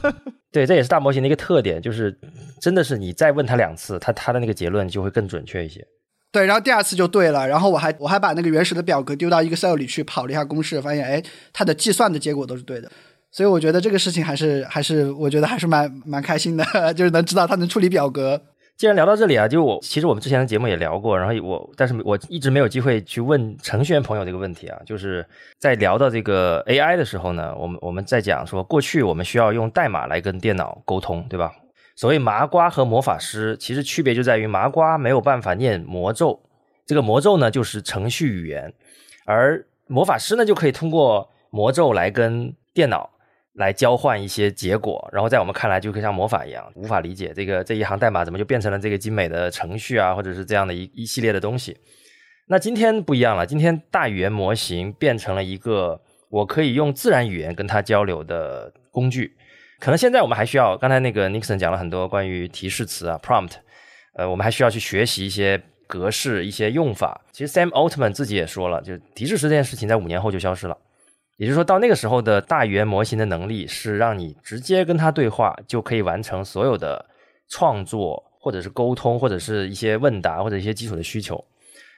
对，这也是大模型的一个特点，就是真的是你再问他两次，他他的那个结论就会更准确一些。对，然后第二次就对了，然后我还我还把那个原始的表格丢到 Excel 里去跑了一下公式，发现哎，它的计算的结果都是对的，所以我觉得这个事情还是还是我觉得还是蛮蛮开心的，就是能知道它能处理表格。既然聊到这里啊，就我其实我们之前的节目也聊过，然后我但是我一直没有机会去问程序员朋友这个问题啊，就是在聊到这个 AI 的时候呢，我们我们在讲说过去我们需要用代码来跟电脑沟通，对吧？所谓麻瓜和魔法师，其实区别就在于麻瓜没有办法念魔咒，这个魔咒呢就是程序语言，而魔法师呢就可以通过魔咒来跟电脑来交换一些结果，然后在我们看来就可以像魔法一样，无法理解这个这一行代码怎么就变成了这个精美的程序啊，或者是这样的一一系列的东西。那今天不一样了，今天大语言模型变成了一个我可以用自然语言跟它交流的工具。可能现在我们还需要，刚才那个 Nixon 讲了很多关于提示词啊 prompt，呃，我们还需要去学习一些格式、一些用法。其实 Sam Altman 自己也说了，就提示词这件事情在五年后就消失了。也就是说到那个时候的大语言模型的能力是让你直接跟它对话就可以完成所有的创作，或者是沟通，或者是一些问答或者一些基础的需求。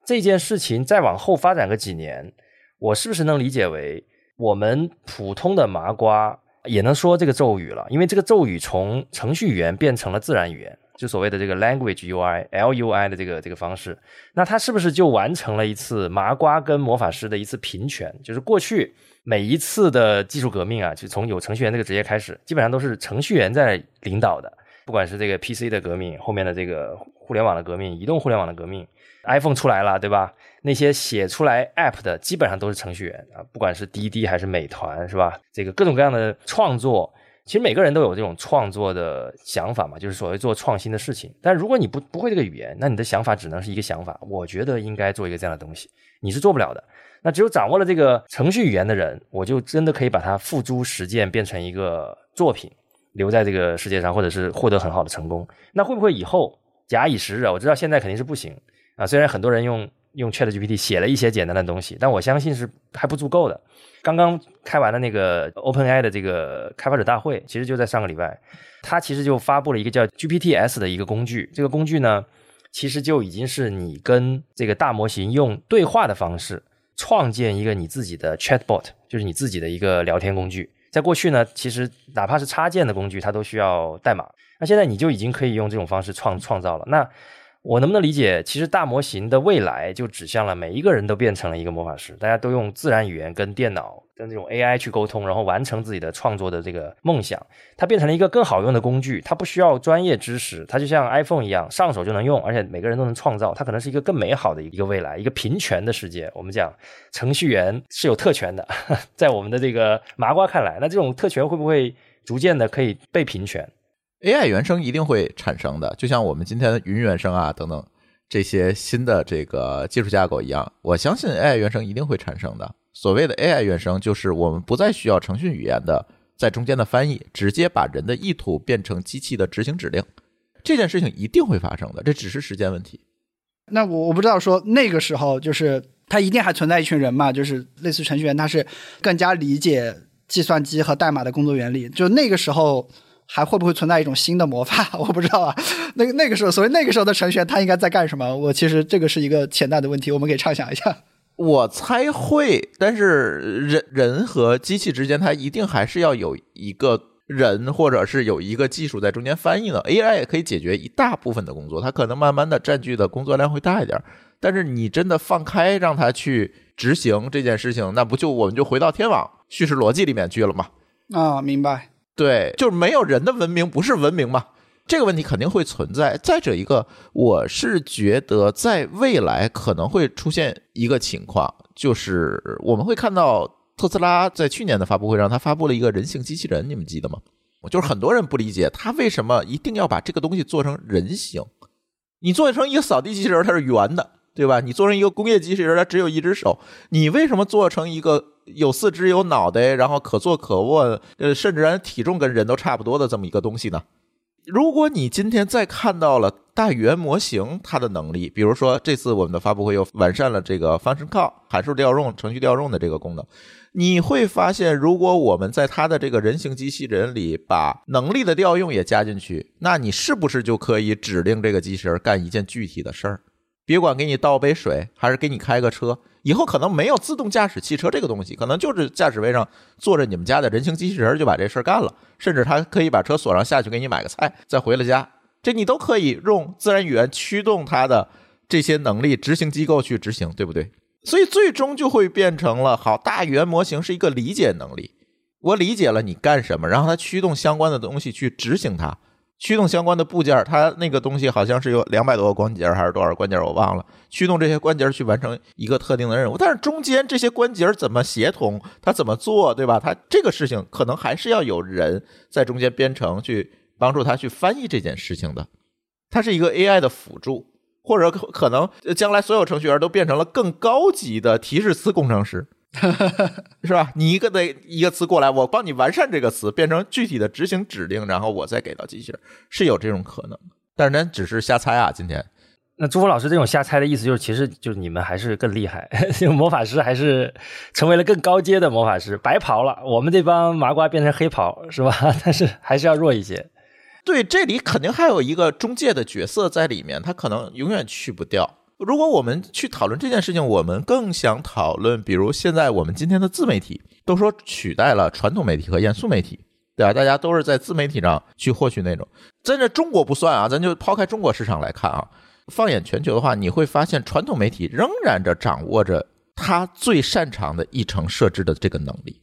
这件事情再往后发展个几年，我是不是能理解为我们普通的麻瓜？也能说这个咒语了，因为这个咒语从程序语言变成了自然语言，就所谓的这个 language UI LUI 的这个这个方式，那它是不是就完成了一次麻瓜跟魔法师的一次平权？就是过去每一次的技术革命啊，就从有程序员这个职业开始，基本上都是程序员在领导的，不管是这个 PC 的革命，后面的这个互联网的革命，移动互联网的革命，iPhone 出来了，对吧？那些写出来 App 的基本上都是程序员啊，不管是滴滴还是美团，是吧？这个各种各样的创作，其实每个人都有这种创作的想法嘛，就是所谓做创新的事情。但如果你不不会这个语言，那你的想法只能是一个想法。我觉得应该做一个这样的东西，你是做不了的。那只有掌握了这个程序语言的人，我就真的可以把它付诸实践，变成一个作品，留在这个世界上，或者是获得很好的成功。那会不会以后假以时日？我知道现在肯定是不行啊，虽然很多人用。用 Chat GPT 写了一些简单的东西，但我相信是还不足够的。刚刚开完了那个 OpenAI 的这个开发者大会，其实就在上个礼拜，它其实就发布了一个叫 GPTs 的一个工具。这个工具呢，其实就已经是你跟这个大模型用对话的方式创建一个你自己的 Chatbot，就是你自己的一个聊天工具。在过去呢，其实哪怕是插件的工具，它都需要代码。那现在你就已经可以用这种方式创创造了。那我能不能理解，其实大模型的未来就指向了每一个人都变成了一个魔法师，大家都用自然语言跟电脑、跟这种 AI 去沟通，然后完成自己的创作的这个梦想。它变成了一个更好用的工具，它不需要专业知识，它就像 iPhone 一样，上手就能用，而且每个人都能创造。它可能是一个更美好的一个未来，一个平权的世界。我们讲程序员是有特权的，在我们的这个麻瓜看来，那这种特权会不会逐渐的可以被平权？AI 原生一定会产生的，就像我们今天的云原生啊等等这些新的这个技术架构一样，我相信 AI 原生一定会产生的。所谓的 AI 原生，就是我们不再需要程序语言的在中间的翻译，直接把人的意图变成机器的执行指令，这件事情一定会发生的，这只是时间问题。那我我不知道说那个时候就是他一定还存在一群人嘛，就是类似程序员，他是更加理解计算机和代码的工作原理，就那个时候。还会不会存在一种新的魔法？我不知道啊。那个那个时候，所谓那个时候的程序员，他应该在干什么？我其实这个是一个潜在的问题，我们可以畅想一下。我猜会，但是人人和机器之间，它一定还是要有一个人，或者是有一个技术在中间翻译的。AI 也可以解决一大部分的工作，它可能慢慢的占据的工作量会大一点。但是你真的放开让它去执行这件事情，那不就我们就回到天网叙事逻辑里面去了吗？啊，明白。对，就是没有人的文明不是文明嘛？这个问题肯定会存在。再者一个，我是觉得在未来可能会出现一个情况，就是我们会看到特斯拉在去年的发布会上，他发布了一个人形机器人，你们记得吗？就是很多人不理解他为什么一定要把这个东西做成人形。你做成一个扫地机器人，它是圆的，对吧？你做成一个工业机器人，它只有一只手。你为什么做成一个有四肢、有脑袋，然后可坐可卧，呃，甚至体重跟人都差不多的这么一个东西呢？如果你今天再看到了大语言模型它的能力，比如说这次我们的发布会又完善了这个 function call 函数调用、程序调用的这个功能，你会发现，如果我们在它的这个人形机器人里把能力的调用也加进去，那你是不是就可以指令这个机器人干一件具体的事儿？别管给你倒杯水，还是给你开个车。以后可能没有自动驾驶汽车这个东西，可能就是驾驶位上坐着你们家的人形机器人就把这事儿干了，甚至他可以把车锁上下去给你买个菜，再回了家，这你都可以用自然语言驱动它的这些能力执行机构去执行，对不对？所以最终就会变成了好大语言模型是一个理解能力，我理解了你干什么，然后它驱动相关的东西去执行它。驱动相关的部件，它那个东西好像是有两百多个关节还是多少关节，我忘了。驱动这些关节去完成一个特定的任务，但是中间这些关节怎么协同，它怎么做，对吧？它这个事情可能还是要有人在中间编程去帮助它去翻译这件事情的。它是一个 AI 的辅助，或者可能将来所有程序员都变成了更高级的提示词工程师。是吧？你一个的一个词过来，我帮你完善这个词，变成具体的执行指令，然后我再给到机器人，是有这种可能。但是咱只是瞎猜啊。今天，那朱峰老师这种瞎猜的意思，就是其实就是你们还是更厉害，魔法师还是成为了更高阶的魔法师，白袍了。我们这帮麻瓜变成黑袍，是吧？但是还是要弱一些。对，这里肯定还有一个中介的角色在里面，他可能永远去不掉。如果我们去讨论这件事情，我们更想讨论，比如现在我们今天的自媒体都说取代了传统媒体和严肃媒体，对吧？大家都是在自媒体上去获取内容。在这中国不算啊，咱就抛开中国市场来看啊，放眼全球的话，你会发现传统媒体仍然着掌握着它最擅长的议程设置的这个能力。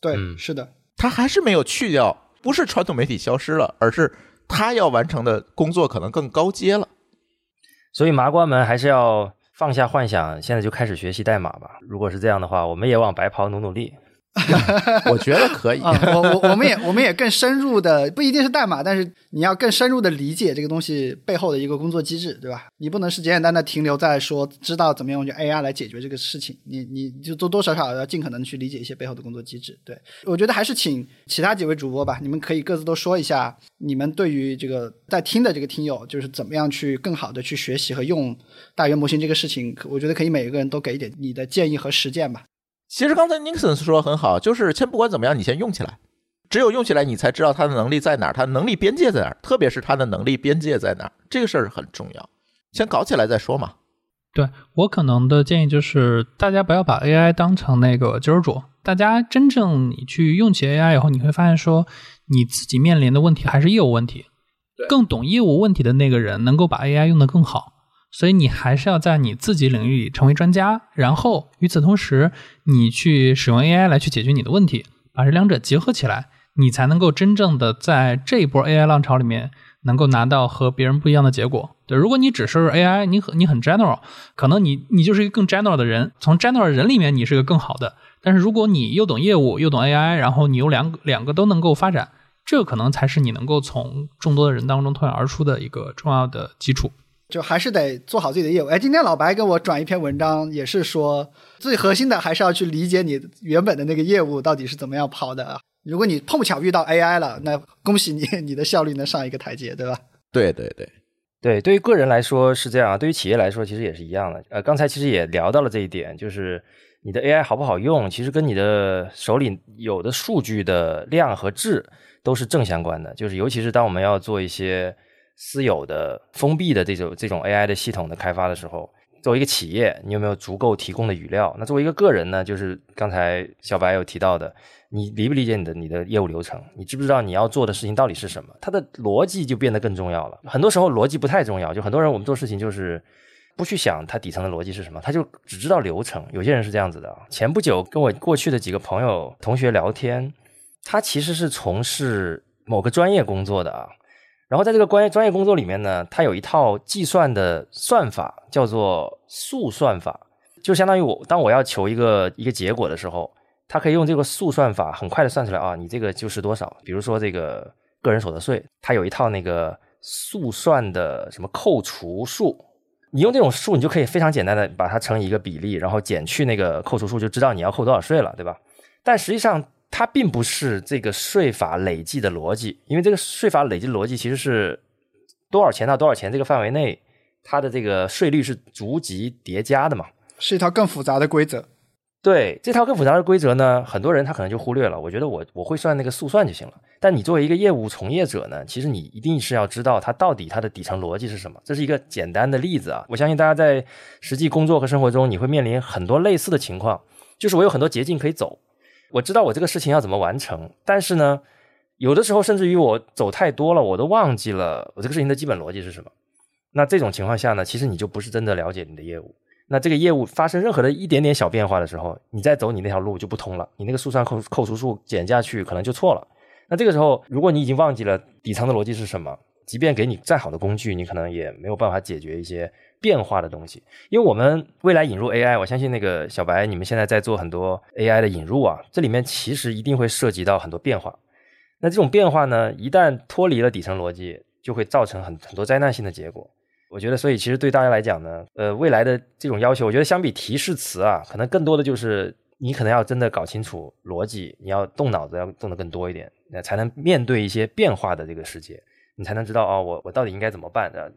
对，是的，它还是没有去掉，不是传统媒体消失了，而是它要完成的工作可能更高阶了。所以麻瓜们还是要放下幻想，现在就开始学习代码吧。如果是这样的话，我们也往白袍努努力。我觉得可以，我我我们也 我们也更深入的，不一定是代码，但是你要更深入的理解这个东西背后的一个工作机制，对吧？你不能是简简单单停留在说知道怎么样用 AI 来解决这个事情，你你就多多少少要尽可能去理解一些背后的工作机制。对我觉得还是请其他几位主播吧，你们可以各自都说一下你们对于这个在听的这个听友，就是怎么样去更好的去学习和用大语言模型这个事情，我觉得可以每一个人都给一点你的建议和实践吧。其实刚才 Nixon 说的很好，就是先不管怎么样，你先用起来，只有用起来，你才知道它的能力在哪儿，它能力边界在哪儿，特别是它的能力边界在哪儿，这个事儿很重要。先搞起来再说嘛。对我可能的建议就是，大家不要把 AI 当成那个救世主，大家真正你去用起 AI 以后，你会发现说，你自己面临的问题还是业务问题，更懂业务问题的那个人能够把 AI 用得更好。所以你还是要在你自己领域里成为专家，然后与此同时，你去使用 AI 来去解决你的问题，把这两者结合起来，你才能够真正的在这一波 AI 浪潮里面能够拿到和别人不一样的结果。对，如果你只是 AI，你很你很 general，可能你你就是一个更 general 的人，从 general 人里面你是个更好的。但是如果你又懂业务又懂 AI，然后你有两两个都能够发展，这可能才是你能够从众多的人当中脱颖而出的一个重要的基础。就还是得做好自己的业务。哎，今天老白给我转一篇文章，也是说最核心的还是要去理解你原本的那个业务到底是怎么样跑的啊。如果你碰巧遇到 AI 了，那恭喜你，你的效率能上一个台阶，对吧？对对对对，对于个人来说是这样，对于企业来说其实也是一样的。呃，刚才其实也聊到了这一点，就是你的 AI 好不好用，其实跟你的手里有的数据的量和质都是正相关的。就是尤其是当我们要做一些。私有的、封闭的这种这种 AI 的系统的开发的时候，作为一个企业，你有没有足够提供的语料？那作为一个个人呢？就是刚才小白有提到的，你理不理解你的你的业务流程？你知不知道你要做的事情到底是什么？它的逻辑就变得更重要了。很多时候逻辑不太重要，就很多人我们做事情就是不去想它底层的逻辑是什么，他就只知道流程。有些人是这样子的。前不久跟我过去的几个朋友同学聊天，他其实是从事某个专业工作的啊。然后在这个关于专业工作里面呢，它有一套计算的算法，叫做速算法，就相当于我当我要求一个一个结果的时候，它可以用这个速算法很快的算出来啊，你这个就是多少。比如说这个个人所得税，它有一套那个速算的什么扣除数，你用这种数，你就可以非常简单的把它乘以一个比例，然后减去那个扣除数，就知道你要扣多少税了，对吧？但实际上它并不是这个税法累计的逻辑，因为这个税法累计的逻辑其实是多少钱到多少钱这个范围内，它的这个税率是逐级叠加的嘛。是一套更复杂的规则。对这套更复杂的规则呢，很多人他可能就忽略了。我觉得我我会算那个速算就行了。但你作为一个业务从业者呢，其实你一定是要知道它到底它的底层逻辑是什么。这是一个简单的例子啊，我相信大家在实际工作和生活中，你会面临很多类似的情况，就是我有很多捷径可以走，我知道我这个事情要怎么完成，但是呢，有的时候甚至于我走太多了，我都忘记了我这个事情的基本逻辑是什么。那这种情况下呢，其实你就不是真的了解你的业务。那这个业务发生任何的一点点小变化的时候，你再走你那条路就不通了，你那个速算扣扣除数减下去可能就错了。那这个时候，如果你已经忘记了底层的逻辑是什么，即便给你再好的工具，你可能也没有办法解决一些变化的东西。因为我们未来引入 AI，我相信那个小白，你们现在在做很多 AI 的引入啊，这里面其实一定会涉及到很多变化。那这种变化呢，一旦脱离了底层逻辑，就会造成很很多灾难性的结果。我觉得，所以其实对大家来讲呢，呃，未来的这种要求，我觉得相比提示词啊，可能更多的就是你可能要真的搞清楚逻辑，你要动脑子，要动得更多一点，那才能面对一些变化的这个世界，你才能知道哦，我我到底应该怎么办的。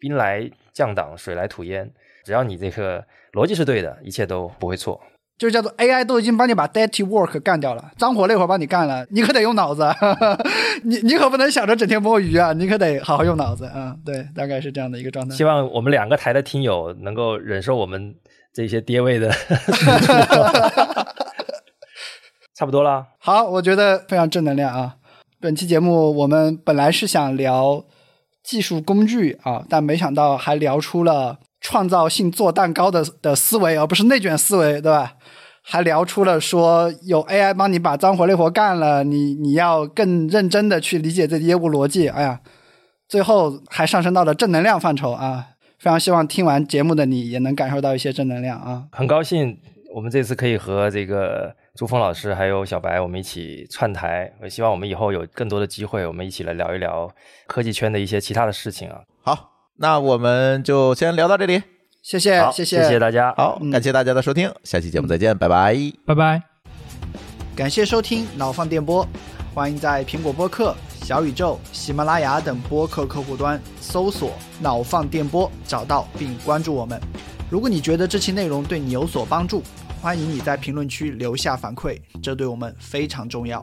兵来将挡，水来土掩，只要你这个逻辑是对的，一切都不会错。就是叫做 AI 都已经帮你把 dirty work 干掉了，脏活累活帮你干了，你可得用脑子，你你可不能想着整天摸鱼啊，你可得好好用脑子啊。对，大概是这样的一个状态。希望我们两个台的听友能够忍受我们这些跌位的，差不多了。好，我觉得非常正能量啊。本期节目我们本来是想聊技术工具啊，但没想到还聊出了。创造性做蛋糕的的思维，而不是内卷思维，对吧？还聊出了说有 AI 帮你把脏活累活干了，你你要更认真的去理解这业务逻辑。哎呀，最后还上升到了正能量范畴啊！非常希望听完节目的你也能感受到一些正能量啊！很高兴我们这次可以和这个朱峰老师还有小白我们一起串台，我希望我们以后有更多的机会，我们一起来聊一聊科技圈的一些其他的事情啊！好。那我们就先聊到这里，谢谢，谢谢，谢谢大家，好，感谢大家的收听，下期节目再见，拜拜，拜拜，感谢收听脑放电波，欢迎在苹果播客、小宇宙、喜马拉雅等播客客户端搜索“脑放电波”，找到并关注我们。如果你觉得这期内容对你有所帮助，欢迎你在评论区留下反馈，这对我们非常重要。